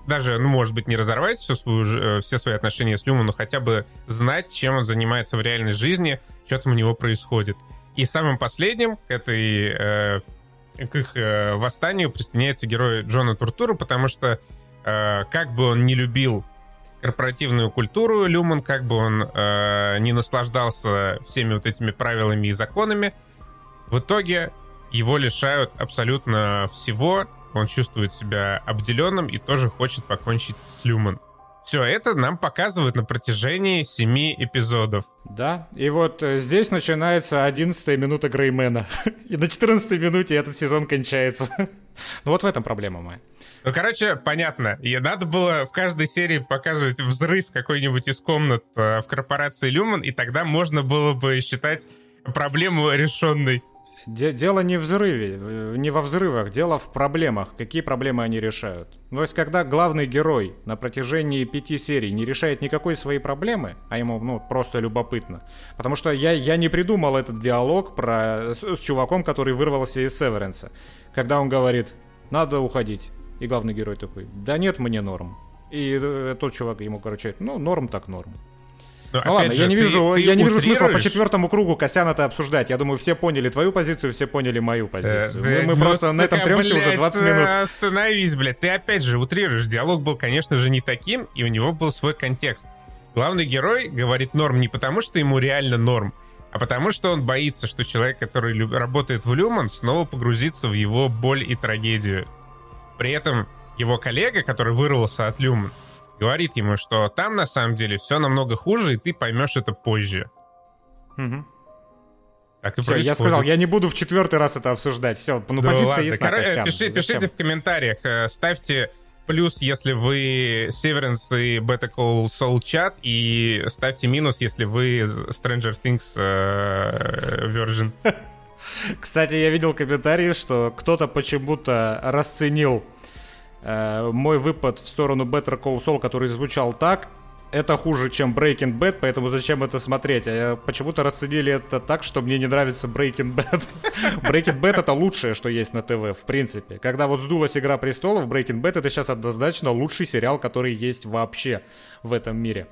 даже, ну, может быть, не разорвать всю свою, э, все свои отношения с Люмом, но хотя бы знать, чем он занимается в реальной жизни, что там у него происходит. И самым последним к этой э, к их э, восстанию присоединяется герой Джона Туртура, потому что э, как бы он не любил корпоративную культуру Люман, как бы он э, не наслаждался всеми вот этими правилами и законами, в итоге его лишают абсолютно всего, он чувствует себя обделенным и тоже хочет покончить с Люман. Все это нам показывают на протяжении семи эпизодов. Да, и вот э, здесь начинается 11 минута Греймена. и на 14 минуте этот сезон кончается. ну вот в этом проблема моя. Ну, короче, понятно. И надо было в каждой серии показывать взрыв какой-нибудь из комнат э, в корпорации Люман, и тогда можно было бы считать проблему решенной. Де- дело не в взрыве, не во взрывах, дело в проблемах. Какие проблемы они решают? Ну, то есть, когда главный герой на протяжении пяти серий не решает никакой своей проблемы, а ему, ну, просто любопытно. Потому что я, я не придумал этот диалог про, с, с чуваком, который вырвался из Северенса. Когда он говорит, надо уходить. И главный герой такой, да нет, мне норм. И э, тот чувак ему, короче, ну, норм так норм. Но, ну ладно, же, я не вижу, ты, я не вижу смысла по четвертому кругу Косян это обсуждать. Я думаю, все поняли твою позицию, все поняли мою позицию. Э, мы, мы ну, просто на этом тремся уже 20 минут. Остановись, блядь. Ты опять же утрируешь. Диалог был, конечно же, не таким, и у него был свой контекст. Главный герой говорит норм не потому, что ему реально норм, а потому что он боится, что человек, который люб... работает в Люман, снова погрузится в его боль и трагедию. При этом его коллега, который вырвался от Люман, говорит ему, что там на самом деле все намного хуже, и ты поймешь это позже. Угу. Так и Все, я сказал, я не буду в четвертый раз это обсуждать. Все, ну да позиция ладно. есть Кор- Костян. Пиши, пишите в комментариях, э, ставьте плюс, если вы Severance и Better Call Saul чат, и ставьте минус, если вы Stranger Things э, Virgin. Кстати, я видел комментарии, что кто-то почему-то расценил Э, мой выпад в сторону Better Call Saul, который звучал так, это хуже, чем Breaking Bad, поэтому зачем это смотреть? А я почему-то расценили это так, что мне не нравится Breaking Bad. Breaking Bad это лучшее, что есть на ТВ, в принципе. Когда вот сдулась Игра Престолов, Breaking Bad это сейчас однозначно лучший сериал, который есть вообще в этом мире.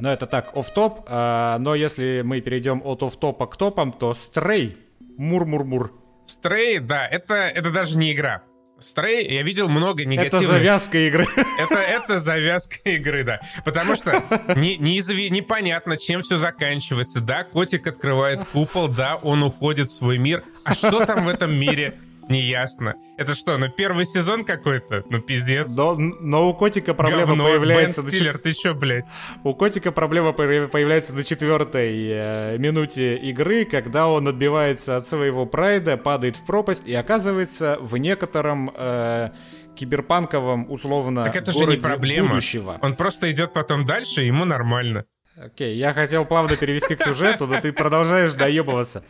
Но это так, оф-топ. А, но если мы перейдем от оф-топа к топам, то Стрей. Мур-мур-мур. Стрей, да, это, это даже не игра. Стрей, я видел много негативных... Это завязка игры. Это, это завязка игры, да. Потому что не, не непонятно, чем все заканчивается. Да, котик открывает купол, да, он уходит в свой мир. А что там в этом мире? Неясно. Это что, ну первый сезон какой-то? Ну пиздец. Но, но у котика проблема Говно, появляется... Бен Стиллер, на... ты чё, блядь? У котика проблема появляется на четвертой э, минуте игры, когда он отбивается от своего прайда, падает в пропасть и оказывается в некотором... Э, киберпанковом, условно, Так это же не проблема. Будущего. Он просто идет потом дальше, ему нормально. Окей, я хотел плавно перевести к сюжету, но ты продолжаешь доебываться.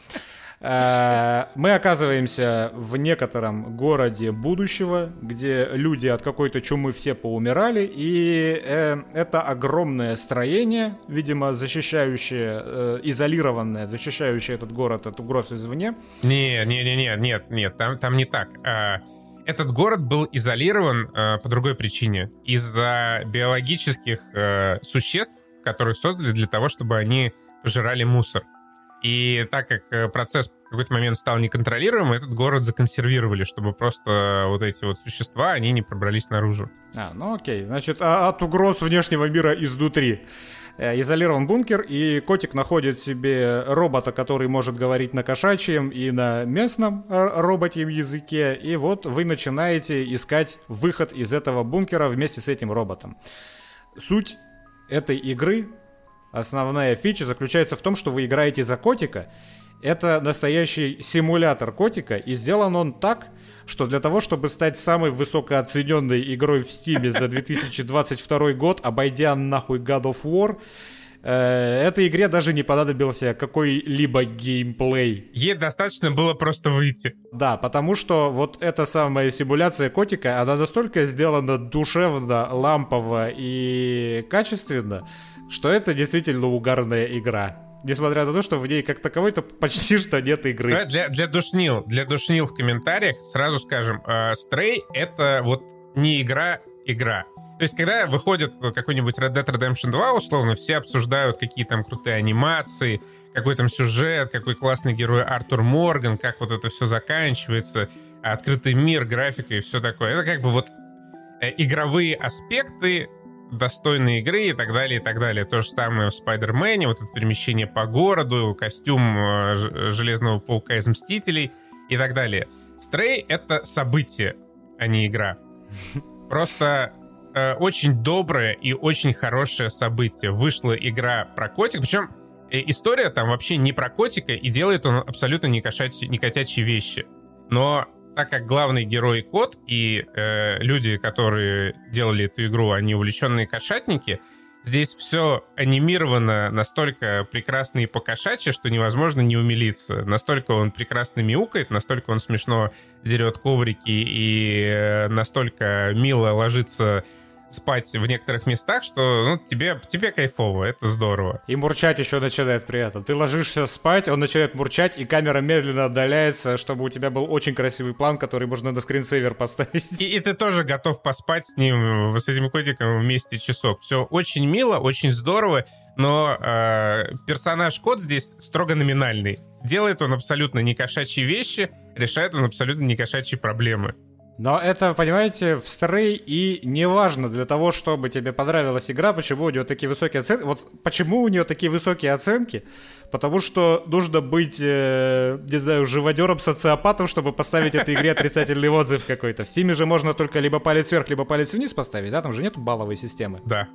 Э, мы оказываемся в некотором городе будущего, где люди от какой-то чумы все поумирали, и э, это огромное строение, видимо, защищающее, э, изолированное, защищающее этот город от угроз извне. Не, не, не, не, нет, нет, там, там не так. Этот город был изолирован по другой причине. Из-за биологических существ, которых создали для того, чтобы они пожирали мусор. И так как э, процесс в какой-то момент стал неконтролируемым, этот город законсервировали, чтобы просто вот эти вот существа, они не пробрались наружу. А, ну окей. Значит, а от угроз внешнего мира изнутри. Э, изолирован бункер, и котик находит себе робота, который может говорить на кошачьем и на местном э, роботьем языке. И вот вы начинаете искать выход из этого бункера вместе с этим роботом. Суть этой игры Основная фича заключается в том, что вы играете за котика. Это настоящий симулятор котика, и сделан он так, что для того, чтобы стать самой высокооцененной игрой в Стиме за 2022 год, обойдя нахуй God of War, э, этой игре даже не понадобился какой-либо геймплей. Ей достаточно было просто выйти. Да, потому что вот эта самая симуляция котика, она настолько сделана душевно, лампово и качественно, что это действительно угарная игра. Несмотря на то, что в ней как таковой-то почти что нет игры. Для, для душнил, для душнил в комментариях сразу скажем, э, это вот не игра, игра. То есть, когда выходит какой-нибудь Red Dead Redemption 2, условно, все обсуждают, какие там крутые анимации, какой там сюжет, какой классный герой Артур Морган, как вот это все заканчивается, открытый мир, графика и все такое. Это как бы вот э, игровые аспекты достойной игры и так далее, и так далее. То же самое в Спайдермене, вот это перемещение по городу, костюм э, Железного Паука из Мстителей и так далее. Стрей — это событие, а не игра. Просто э, очень доброе и очень хорошее событие. Вышла игра про котик, причем э, история там вообще не про котика, и делает он абсолютно не, кошачьи, не котячьи вещи. Но так как главный герой кот и э, люди, которые делали эту игру, они увлеченные кошатники, Здесь все анимировано настолько прекрасно и покошачье, что невозможно не умилиться. Настолько он прекрасно мяукает, настолько он смешно дерет коврики и э, настолько мило ложится спать в некоторых местах, что ну, тебе, тебе кайфово, это здорово. И мурчать еще начинает при этом. Ты ложишься спать, он начинает мурчать, и камера медленно отдаляется, чтобы у тебя был очень красивый план, который можно на скринсейвер поставить. И, и ты тоже готов поспать с ним, с этим котиком вместе часок. Все очень мило, очень здорово, но э, персонаж кот здесь строго номинальный. Делает он абсолютно не кошачьи вещи, решает он абсолютно не кошачьи проблемы. Но это, понимаете, в стрей и не важно для того, чтобы тебе понравилась игра, почему у нее такие высокие оценки. Вот почему у нее такие высокие оценки? Потому что нужно быть, э, не знаю, живодером, социопатом, чтобы поставить этой игре отрицательный отзыв какой-то. В Steam же можно только либо палец вверх, либо палец вниз поставить, да? Там же нет балловой системы. Да.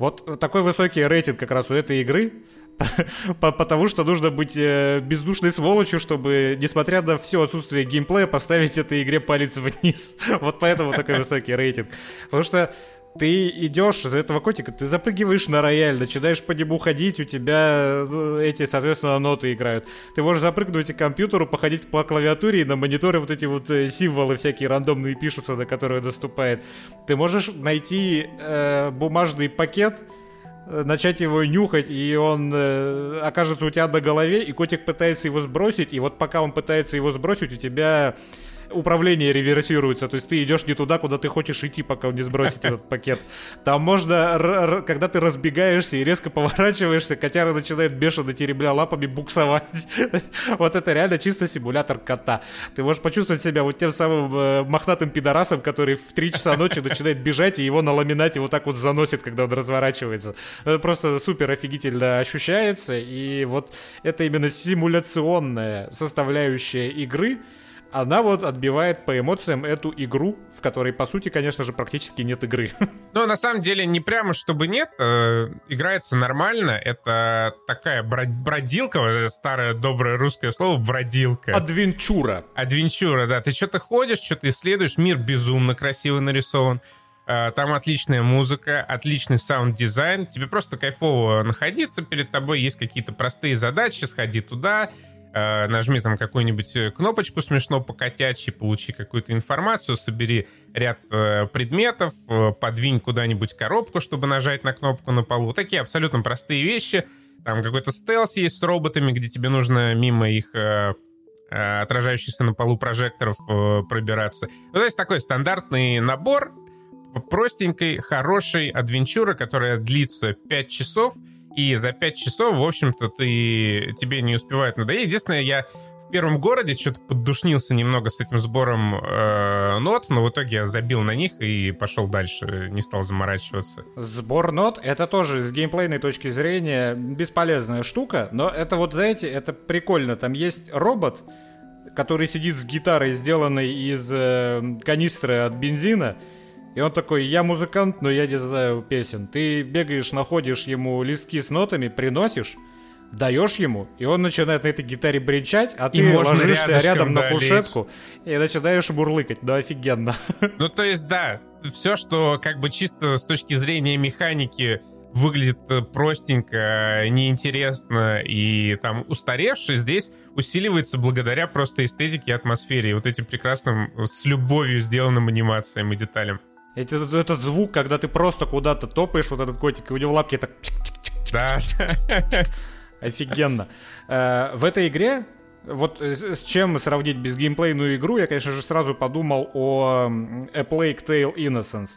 Вот такой высокий рейтинг как раз у этой игры, потому что нужно быть э, бездушной сволочью, чтобы, несмотря на все отсутствие геймплея, поставить этой игре палец вниз. вот поэтому такой высокий рейтинг. Потому что ты идешь за этого котика, ты запрыгиваешь на рояль, начинаешь по нему ходить, у тебя э, эти, соответственно, ноты играют. Ты можешь запрыгнуть к компьютеру, походить по клавиатуре, и на мониторе вот эти вот э, символы всякие рандомные пишутся, на которые наступает. Ты можешь найти э, бумажный пакет, начать его нюхать, и он э, окажется у тебя на голове, и котик пытается его сбросить, и вот пока он пытается его сбросить, у тебя управление реверсируется, то есть ты идешь не туда, куда ты хочешь идти, пока он не сбросит этот пакет. Там можно, когда ты разбегаешься и резко поворачиваешься, котяра начинает бешено теребля лапами буксовать. Вот это реально чисто симулятор кота. Ты можешь почувствовать себя вот тем самым э, мохнатым пидорасом, который в 3 часа ночи начинает бежать, и его на ламинате вот так вот заносит, когда он разворачивается. Это просто супер офигительно ощущается, и вот это именно симуляционная составляющая игры, она вот отбивает по эмоциям эту игру, в которой, по сути, конечно же, практически нет игры. Ну, на самом деле, не прямо чтобы нет, э, играется нормально. Это такая бродилка, старое доброе русское слово, бродилка. Адвенчура. Адвенчура, да. Ты что-то ходишь, что-то исследуешь, мир безумно красиво нарисован. Э, там отличная музыка, отличный sound design. Тебе просто кайфово находиться перед тобой. Есть какие-то простые задачи, сходи туда, нажми там какую-нибудь э, кнопочку смешно по котячьи, получи какую-то информацию, собери ряд э, предметов, подвинь куда-нибудь коробку, чтобы нажать на кнопку на полу. Такие абсолютно простые вещи. Там какой-то стелс есть с роботами, где тебе нужно мимо их отражающихся на полу прожекторов пробираться. Ну, то есть такой стандартный набор простенькой, хорошей адвенчуры, которая длится 5 часов — и за 5 часов, в общем-то, ты, тебе не успевает надоесть. Единственное, я в первом городе что-то поддушнился немного с этим сбором э, нот, но в итоге я забил на них и пошел дальше, не стал заморачиваться. Сбор нот — это тоже с геймплейной точки зрения бесполезная штука, но это вот, знаете, это прикольно. Там есть робот, который сидит с гитарой, сделанной из э, канистры от бензина, и он такой, я музыкант, но я не знаю песен. Ты бегаешь, находишь ему листки с нотами, приносишь, даешь ему, и он начинает на этой гитаре бренчать, а ты ложишься рядом на кушетку и начинаешь бурлыкать. Да офигенно. Ну, то есть, да, все, что как бы чисто с точки зрения механики выглядит э, простенько, неинтересно и там устаревший, здесь усиливается благодаря просто эстетике и атмосфере, и вот этим прекрасным, с любовью сделанным анимациям и деталям. Это, этот звук, когда ты просто куда-то топаешь, вот этот котик, и у него лапки так... Да. Офигенно. Э, в этой игре вот э, с чем сравнить безгеймплейную игру, я, конечно же, сразу подумал о A Plague Tale Innocence.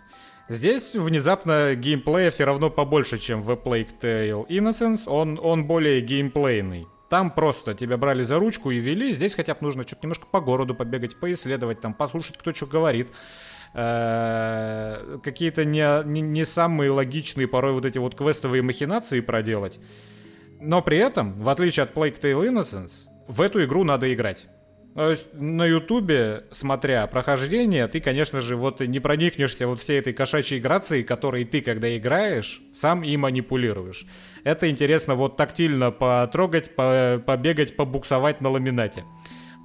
Здесь внезапно геймплея все равно побольше, чем в A Plague Tale Innocence, он, он более геймплейный. Там просто тебя брали за ручку и вели, здесь хотя бы нужно что-то немножко по городу побегать, поисследовать, там, послушать, кто что говорит. Э, какие-то не, не, не самые логичные порой вот эти вот квестовые махинации проделать. Но при этом, в отличие от Plague Tale Innocence, в эту игру надо играть. То есть на Ютубе, смотря прохождение, ты, конечно же, вот не проникнешься вот всей этой кошачьей грацией, которой ты, когда играешь, сам и манипулируешь. Это интересно вот тактильно потрогать, по побегать, побуксовать на ламинате.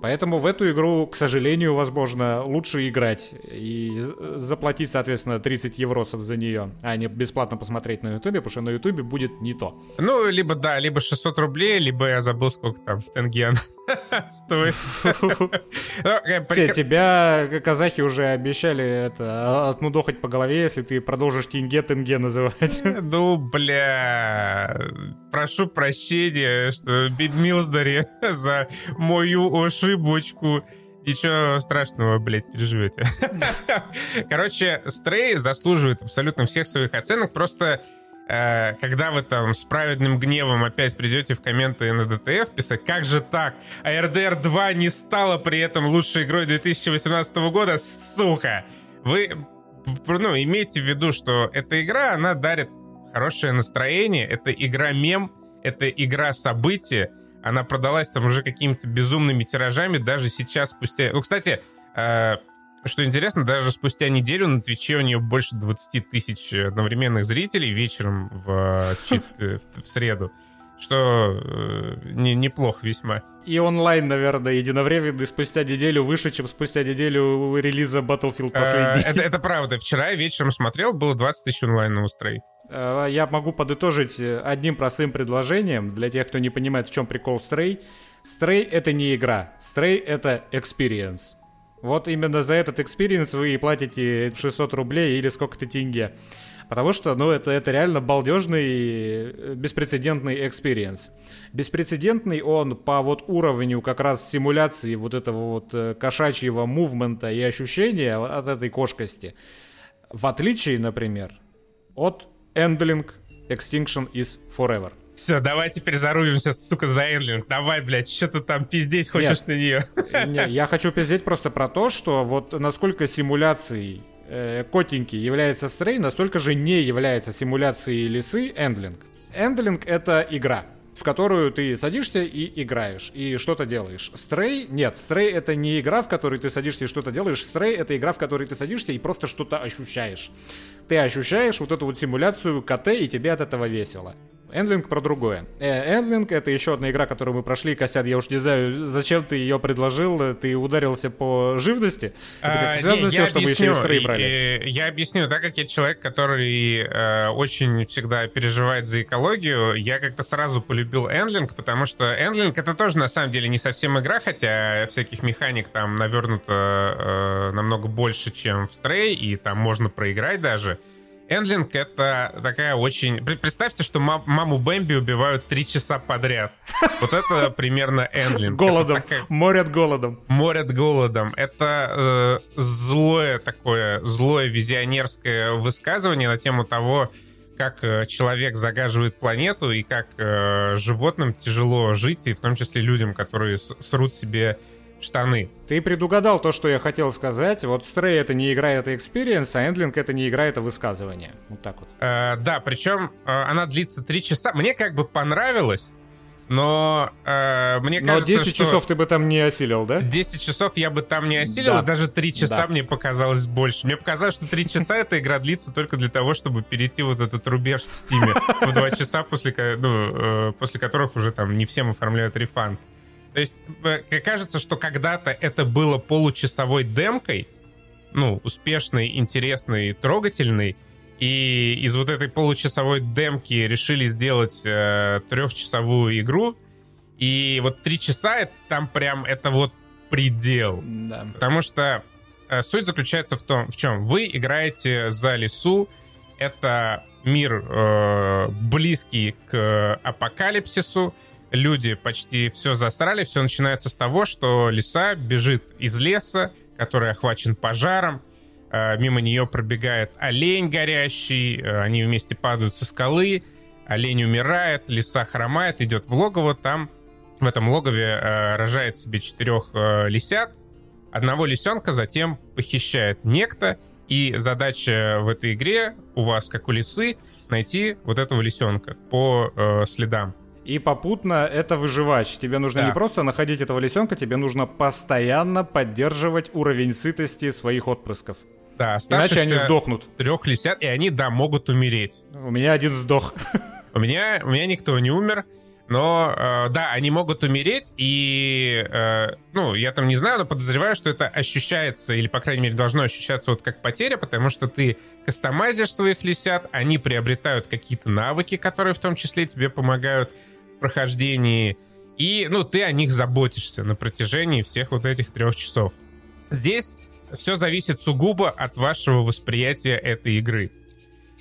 Поэтому в эту игру, к сожалению, возможно, лучше играть и заплатить, соответственно, 30 евросов за нее, а не бесплатно посмотреть на ютубе, потому что на ютубе будет не то. Ну, либо да, либо 600 рублей, либо я забыл, сколько там в тенге стоит. Ну, э, тебя казахи уже обещали это отмудохать по голове, если ты продолжишь тенге-тенге называть. Ну, бля, прошу прощения, что Милсдари за мою ошибочку. Ничего страшного, блядь, переживете. Короче, Стрей заслуживает абсолютно всех своих оценок. Просто э, когда вы там с праведным гневом опять придете в комменты на ДТФ писать, как же так? А RDR 2 не стала при этом лучшей игрой 2018 года, сука! Вы ну, имейте в виду, что эта игра, она дарит хорошее настроение, это игра-мем, это игра события, она продалась там уже какими-то безумными тиражами, даже сейчас спустя... Ну, кстати, э, что интересно, даже спустя неделю на Твиче у нее больше 20 тысяч одновременных зрителей вечером в, э, в, в среду. Что э, не, неплохо весьма. И онлайн, наверное, единовременный спустя неделю выше, чем спустя неделю релиза Battlefield э, последний. это, это правда. Вчера вечером смотрел, было 20 тысяч онлайн на устрой. Э, я могу подытожить одним простым предложением для тех, кто не понимает, в чем прикол Stray. Stray — это не игра. Stray — это experience. Вот именно за этот experience вы и платите 600 рублей или сколько-то тенге. Потому что, ну, это, это реально балдежный, э, беспрецедентный experience. Беспрецедентный он по вот уровню как раз симуляции вот этого вот кошачьего movement а и ощущения от этой кошкости. В отличие, например, от Endling Extinction is Forever. Все, давай теперь зарубимся, сука, за Endling. Давай, блядь, что ты там пиздеть хочешь Нет, на нее? Не, я хочу пиздеть просто про то, что вот насколько симуляцией э, котенький является стрей, настолько же не является симуляцией лисы Эндлинг. Эндлинг — это игра в которую ты садишься и играешь, и что-то делаешь. Стрей, нет, стрей это не игра, в которой ты садишься и что-то делаешь. Стрей это игра, в которой ты садишься и просто что-то ощущаешь. Ты ощущаешь вот эту вот симуляцию КТ, и тебе от этого весело. Эндлинг про другое. Эндлинг это еще одна игра, которую мы прошли, Косяд, я уж не знаю, зачем ты ее предложил, ты ударился по живности? Это как не, я чтобы объясню, еще и брали? Я объясню, так как я человек, который э, очень всегда переживает за экологию, я как-то сразу полюбил Эндлинг, потому что Эндлинг это тоже на самом деле не совсем игра, хотя всяких механик там навернуто э, намного больше, чем в Стрей, и там можно проиграть даже. Эндлинг — это такая очень... Представьте, что маму Бэмби убивают три часа подряд. Вот это примерно Эндлинг. Голодом. Такая... Морят голодом. Морят голодом. Это э, злое такое, злое визионерское высказывание на тему того, как э, человек загаживает планету и как э, животным тяжело жить, и в том числе людям, которые срут себе штаны. Ты предугадал то, что я хотел сказать. Вот Stray это не игра, это experience, а Endling это не игра, это высказывание. Вот так вот. Э, да, причем э, она длится 3 часа. Мне как бы понравилось, но э, мне но кажется, 10 что... часов ты бы там не осилил, да? 10 часов я бы там не осилил, да. и даже 3 часа да. мне показалось больше. Мне показалось, что 3 часа эта игра длится только для того, чтобы перейти вот этот рубеж в стиме в 2 часа, после, ну, после которых уже там не всем оформляют рефанд. То есть э, кажется, что когда-то это было получасовой демкой, ну, успешной, интересной, трогательной, и из вот этой получасовой демки решили сделать э, трехчасовую игру, и вот три часа там прям это вот предел. Да. Потому что э, суть заключается в том, в чем вы играете за лесу, это мир э, близкий к апокалипсису, люди почти все засрали. Все начинается с того, что лиса бежит из леса, который охвачен пожаром. Э, мимо нее пробегает олень горящий. Э, они вместе падают со скалы. Олень умирает, лиса хромает, идет в логово. Там в этом логове э, рожает себе четырех лисят. Одного лисенка затем похищает некто. И задача в этой игре у вас, как у лисы, найти вот этого лисенка по э, следам. И попутно это выживач. Тебе нужно да. не просто находить этого лисенка, тебе нужно постоянно поддерживать уровень сытости своих отпрысков. Да, Иначе они сдохнут. Трех лисят, и они, да, могут умереть. У меня один сдох. У меня, у меня никто не умер. Но, э, да, они могут умереть, и, э, ну, я там не знаю, но подозреваю, что это ощущается, или, по крайней мере, должно ощущаться вот как потеря, потому что ты кастомайзишь своих лисят, они приобретают какие-то навыки, которые в том числе тебе помогают прохождении, и, ну, ты о них заботишься на протяжении всех вот этих трех часов. Здесь все зависит сугубо от вашего восприятия этой игры.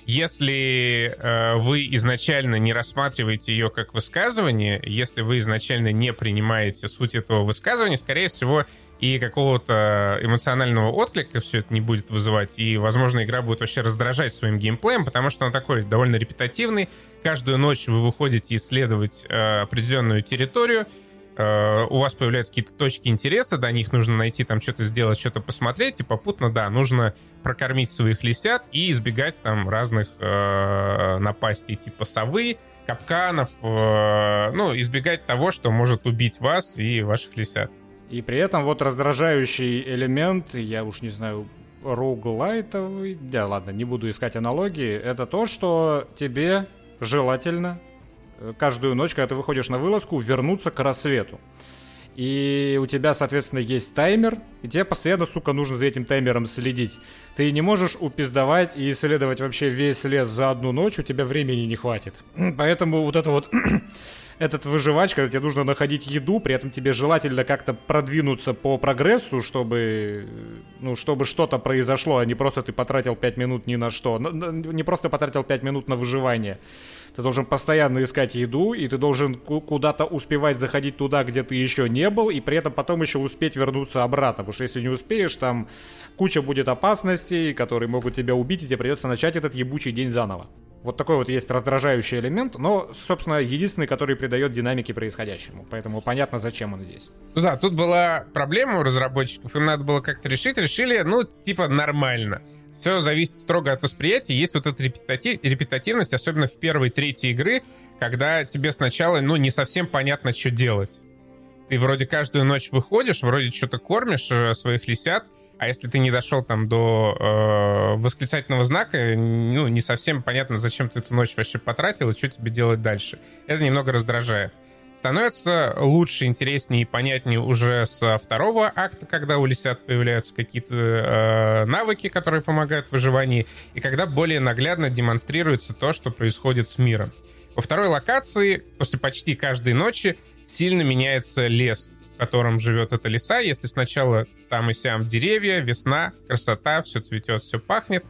Если э, вы изначально не рассматриваете ее как высказывание, если вы изначально не принимаете суть этого высказывания, скорее всего, и какого-то эмоционального отклика все это не будет вызывать, и, возможно, игра будет вообще раздражать своим геймплеем, потому что он такой довольно репетативный. Каждую ночь вы выходите исследовать э, определенную территорию, Э, у вас появляются какие-то точки интереса, до них нужно найти там что-то сделать, что-то посмотреть, и попутно, да, нужно прокормить своих лисят и избегать там разных э, напастей типа совы, капканов, э, ну, избегать того, что может убить вас и ваших лисят. И при этом вот раздражающий элемент, я уж не знаю, роуглайтовый, да ладно, не буду искать аналогии, это то, что тебе желательно Э, каждую ночь, когда ты выходишь на вылазку, вернуться к рассвету. И у тебя, соответственно, есть таймер, и тебе постоянно, сука, нужно за этим таймером следить. Ты не можешь упиздавать и исследовать вообще весь лес за одну ночь, у тебя времени не хватит. Поэтому вот это вот этот выживач, когда тебе нужно находить еду, при этом тебе желательно как-то продвинуться по прогрессу, чтобы, ну, чтобы что-то произошло, а не просто ты потратил 5 минут ни на что. Не просто потратил 5 минут на выживание. Ты должен постоянно искать еду, и ты должен куда-то успевать заходить туда, где ты еще не был, и при этом потом еще успеть вернуться обратно. Потому что если не успеешь, там куча будет опасностей, которые могут тебя убить, и тебе придется начать этот ебучий день заново. Вот такой вот есть раздражающий элемент, но, собственно, единственный, который придает динамике происходящему. Поэтому понятно, зачем он здесь. Ну да, тут была проблема у разработчиков, им надо было как-то решить. Решили, ну, типа, нормально все зависит строго от восприятия. Есть вот эта репетатив, репетативность, особенно в первой трети игры, когда тебе сначала, ну, не совсем понятно, что делать. Ты вроде каждую ночь выходишь, вроде что-то кормишь э, своих лисят, а если ты не дошел там до э, восклицательного знака, ну, не совсем понятно, зачем ты эту ночь вообще потратил и что тебе делать дальше. Это немного раздражает становится лучше, интереснее и понятнее уже со второго акта, когда у лисят появляются какие-то э, навыки, которые помогают в выживании, и когда более наглядно демонстрируется то, что происходит с миром. Во второй локации, после почти каждой ночи, сильно меняется лес, в котором живет эта лиса. Если сначала там и сям деревья, весна, красота, все цветет, все пахнет,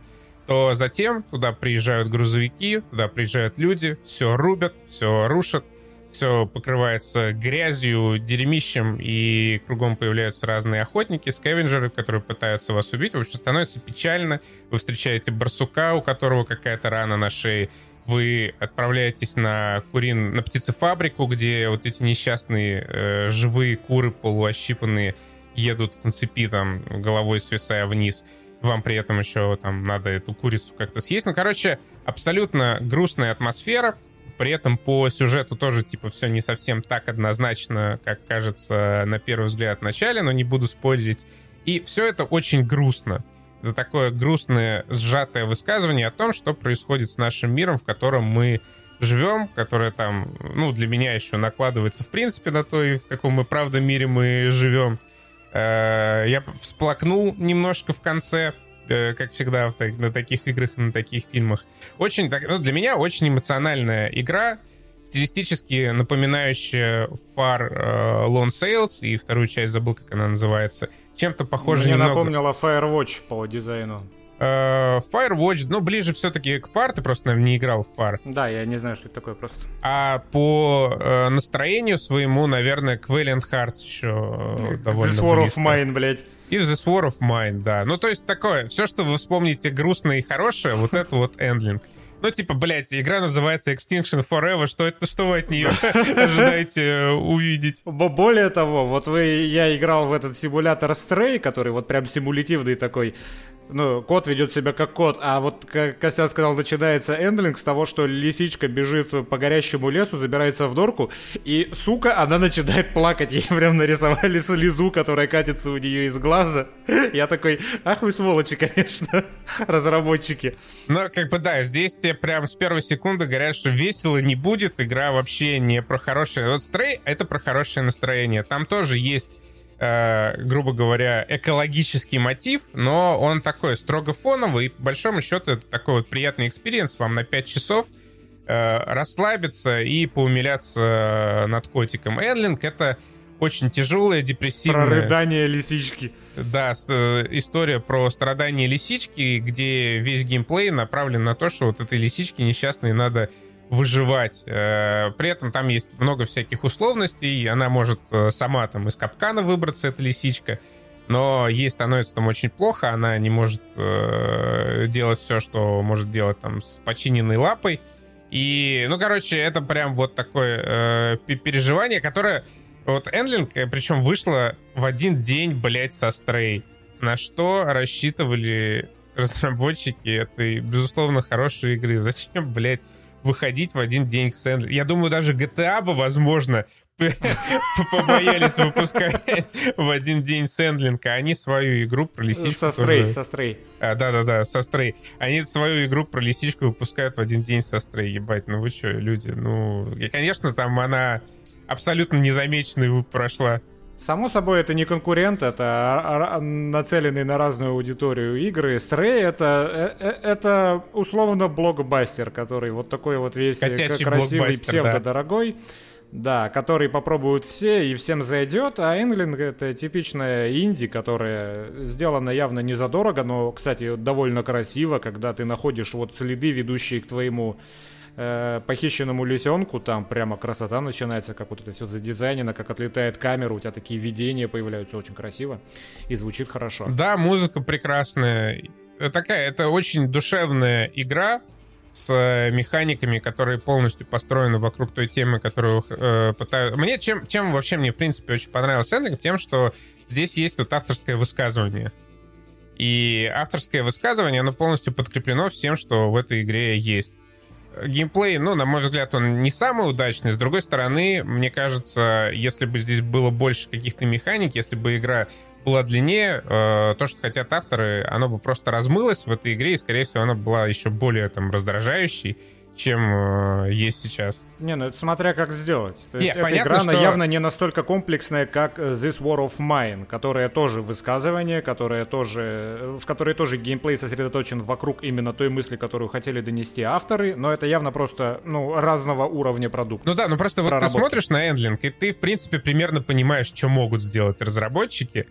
то затем туда приезжают грузовики, туда приезжают люди, все рубят, все рушат, все покрывается грязью, дерьмищем, и кругом появляются разные охотники, скавенджеры, которые пытаются вас убить. В общем, становится печально. Вы встречаете барсука, у которого какая-то рана на шее. Вы отправляетесь на курин, на птицефабрику, где вот эти несчастные э, живые куры полуощипанные едут на цепи, там, головой свисая вниз вам при этом еще там надо эту курицу как-то съесть. Ну, короче, абсолютно грустная атмосфера, при этом по сюжету тоже, типа, все не совсем так однозначно, как кажется на первый взгляд в начале, но не буду спорить. И все это очень грустно. Это такое грустное, сжатое высказывание о том, что происходит с нашим миром, в котором мы живем, которое там, ну, для меня еще накладывается, в принципе, на то, и в каком мы правда мире мы живем. Э, я всплакнул немножко в конце, Э, как всегда на таких играх и на таких фильмах. Очень, ну, для меня очень эмоциональная игра, стилистически напоминающая Far uh, Lone Sales, и вторую часть забыл, как она называется. Чем-то похоже Мне немного... напомнила Firewatch по дизайну. Uh, Firewatch, ну, ближе все-таки к Far, ты просто, наверное, не играл в Far. Да, я не знаю, что это такое просто. А по uh, настроению своему, наверное, к Valiant Hearts еще uh, довольно This War of Mine, блядь. И This War of Mine, да. Ну, то есть такое, все, что вы вспомните грустное и хорошее, вот это вот Endling. Ну, типа, блядь, игра называется Extinction Forever, что это, что вы от нее ожидаете э, увидеть? Более того, вот вы, я играл в этот симулятор Stray, который вот прям симулятивный такой, ну, кот ведет себя как кот, а вот, как Костян сказал, начинается Endling с того, что лисичка бежит по горящему лесу, забирается в норку, и, сука, она начинает плакать. Ей прям нарисовали слезу, которая катится у нее из глаза. Я такой, ах вы сволочи, конечно, разработчики. Ну, как бы да, здесь тебе прям с первой секунды говорят, что весело не будет, игра вообще не про хорошее. Вот Stray — это про хорошее настроение. Там тоже есть э, грубо говоря, экологический мотив, но он такой строго фоновый, и по большому счету это такой вот приятный experience вам на 5 часов э, расслабиться и поумиляться над котиком. Энлинг — это очень тяжелая, депрессивная... Про рыдание лисички. Да, э, история про страдания лисички, где весь геймплей направлен на то, что вот этой лисичке несчастной надо выживать. Э, при этом там есть много всяких условностей. Она может э, сама там из капкана выбраться, эта лисичка. Но ей становится там очень плохо. Она не может э, делать все, что может делать там с починенной лапой. И, ну, короче, это прям вот такое переживание, которое... Вот Эндлинг, э, причем вышло в один день, блядь, со Стрей. На что рассчитывали разработчики этой, безусловно, хорошей игры. Зачем, блядь, выходить в один день к Сэндлер. Я думаю, даже GTA бы, возможно, побоялись выпускать в один день Сэндлинга. Они свою игру про лисичку... Со Стрей, со Стрей. А, да-да-да, со Стрей. Они свою игру про лисичку выпускают в один день со Стрей. Ебать, ну вы что, люди? Ну, и, конечно, там она абсолютно незамеченной прошла. Само собой, это не конкурент, это нацеленный на разную аудиторию игры. Стрей это, э, э, это условно блокбастер, который вот такой вот весь Котячий красивый, псевдодорогой. Да. да, который попробуют все и всем зайдет, а Энглинг это типичная инди, которая сделана явно не задорого, но, кстати, довольно красиво, когда ты находишь вот следы, ведущие к твоему э, похищенному лисенку, там прямо красота начинается, как вот это все задизайнено, как отлетает камера, у тебя такие видения появляются очень красиво и звучит хорошо. Да, музыка прекрасная. Такая, это очень душевная игра с э, механиками, которые полностью построены вокруг той темы, которую э, пытают... Мне чем, чем вообще мне, в принципе, очень понравился Эндинг, тем, что здесь есть тут авторское высказывание. И авторское высказывание, оно полностью подкреплено всем, что в этой игре есть геймплей, ну, на мой взгляд, он не самый удачный. С другой стороны, мне кажется, если бы здесь было больше каких-то механик, если бы игра была длиннее, э, то, что хотят авторы, оно бы просто размылось в этой игре, и, скорее всего, она была еще более там раздражающей чем э, есть сейчас. Не, ну это смотря как сделать. То есть не, эта понятно, игра, что... она явно не настолько комплексная, как э, This War of Mine, которая тоже высказывание, которая тоже, э, в которой тоже геймплей сосредоточен вокруг именно той мысли, которую хотели донести авторы, но это явно просто, ну, разного уровня продукт. Ну да, ну просто вот ты смотришь на Endling, и ты, в принципе, примерно понимаешь, что могут сделать разработчики,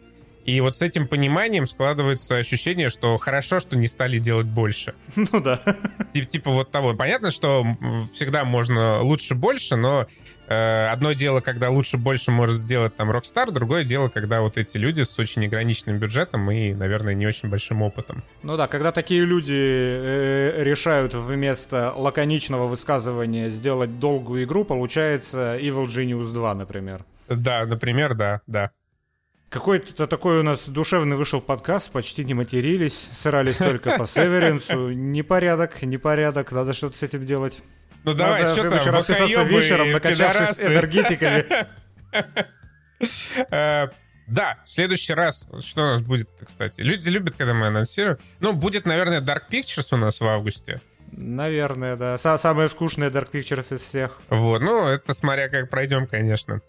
и вот с этим пониманием складывается ощущение, что хорошо, что не стали делать больше. Ну да. Тип, типа вот того. Понятно, что всегда можно лучше больше, но э, одно дело, когда лучше больше может сделать там Rockstar, другое дело, когда вот эти люди с очень ограниченным бюджетом и, наверное, не очень большим опытом. Ну да, когда такие люди э, решают вместо лаконичного высказывания сделать долгую игру, получается Evil Genius 2, например. Да, например, да, да. Какой-то такой у нас душевный вышел подкаст, почти не матерились, сырались только по Северинсу. Непорядок, непорядок, надо что-то с этим делать. Ну давай, надо что там, расписаться вечером, накачавшись энергетиками. Э, да, в следующий раз, что у нас будет, кстати? Люди любят, когда мы анонсируем. Ну, будет, наверное, Dark Pictures у нас в августе. Наверное, да. Самая скучная Dark Pictures из всех. Вот, ну, это смотря как пройдем, конечно.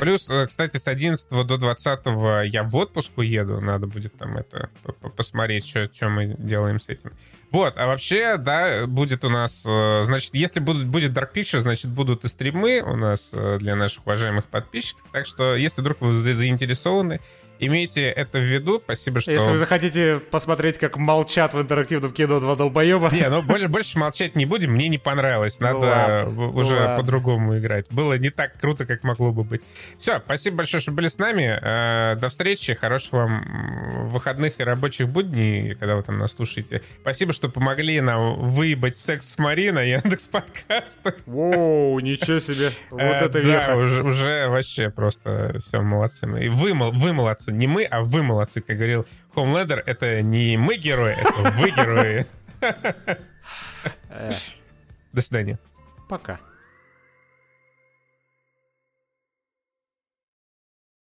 Плюс, э, кстати, с 11 до 20 я в отпуск уеду. Надо будет там это посмотреть, что, что мы делаем с этим. Вот, а вообще, да, будет у нас... Э, значит, если будут, будет Dark Pictures, значит, будут и стримы у нас э, для наших уважаемых подписчиков. Так что, если вдруг вы заинтересованы, Имейте это в виду. Спасибо, что... Если вы захотите посмотреть, как молчат в интерактивном кино два долбоеба... Не, ну больше, больше молчать не будем. Мне не понравилось. Надо ну, уже ладно. по-другому играть. Было не так круто, как могло бы быть. Все, спасибо большое, что были с нами. Э, до встречи. Хороших вам выходных и рабочих будней, когда вы там нас слушаете. Спасибо, что помогли нам выебать секс с Мари на Яндекс подкастах. Воу, ничего себе. Вот э, это Да, уже, вообще просто все, молодцы. И вы, вы молодцы что не мы, а вы молодцы, как говорил Хомлендер. Это не мы герои, это вы герои. До свидания. Пока.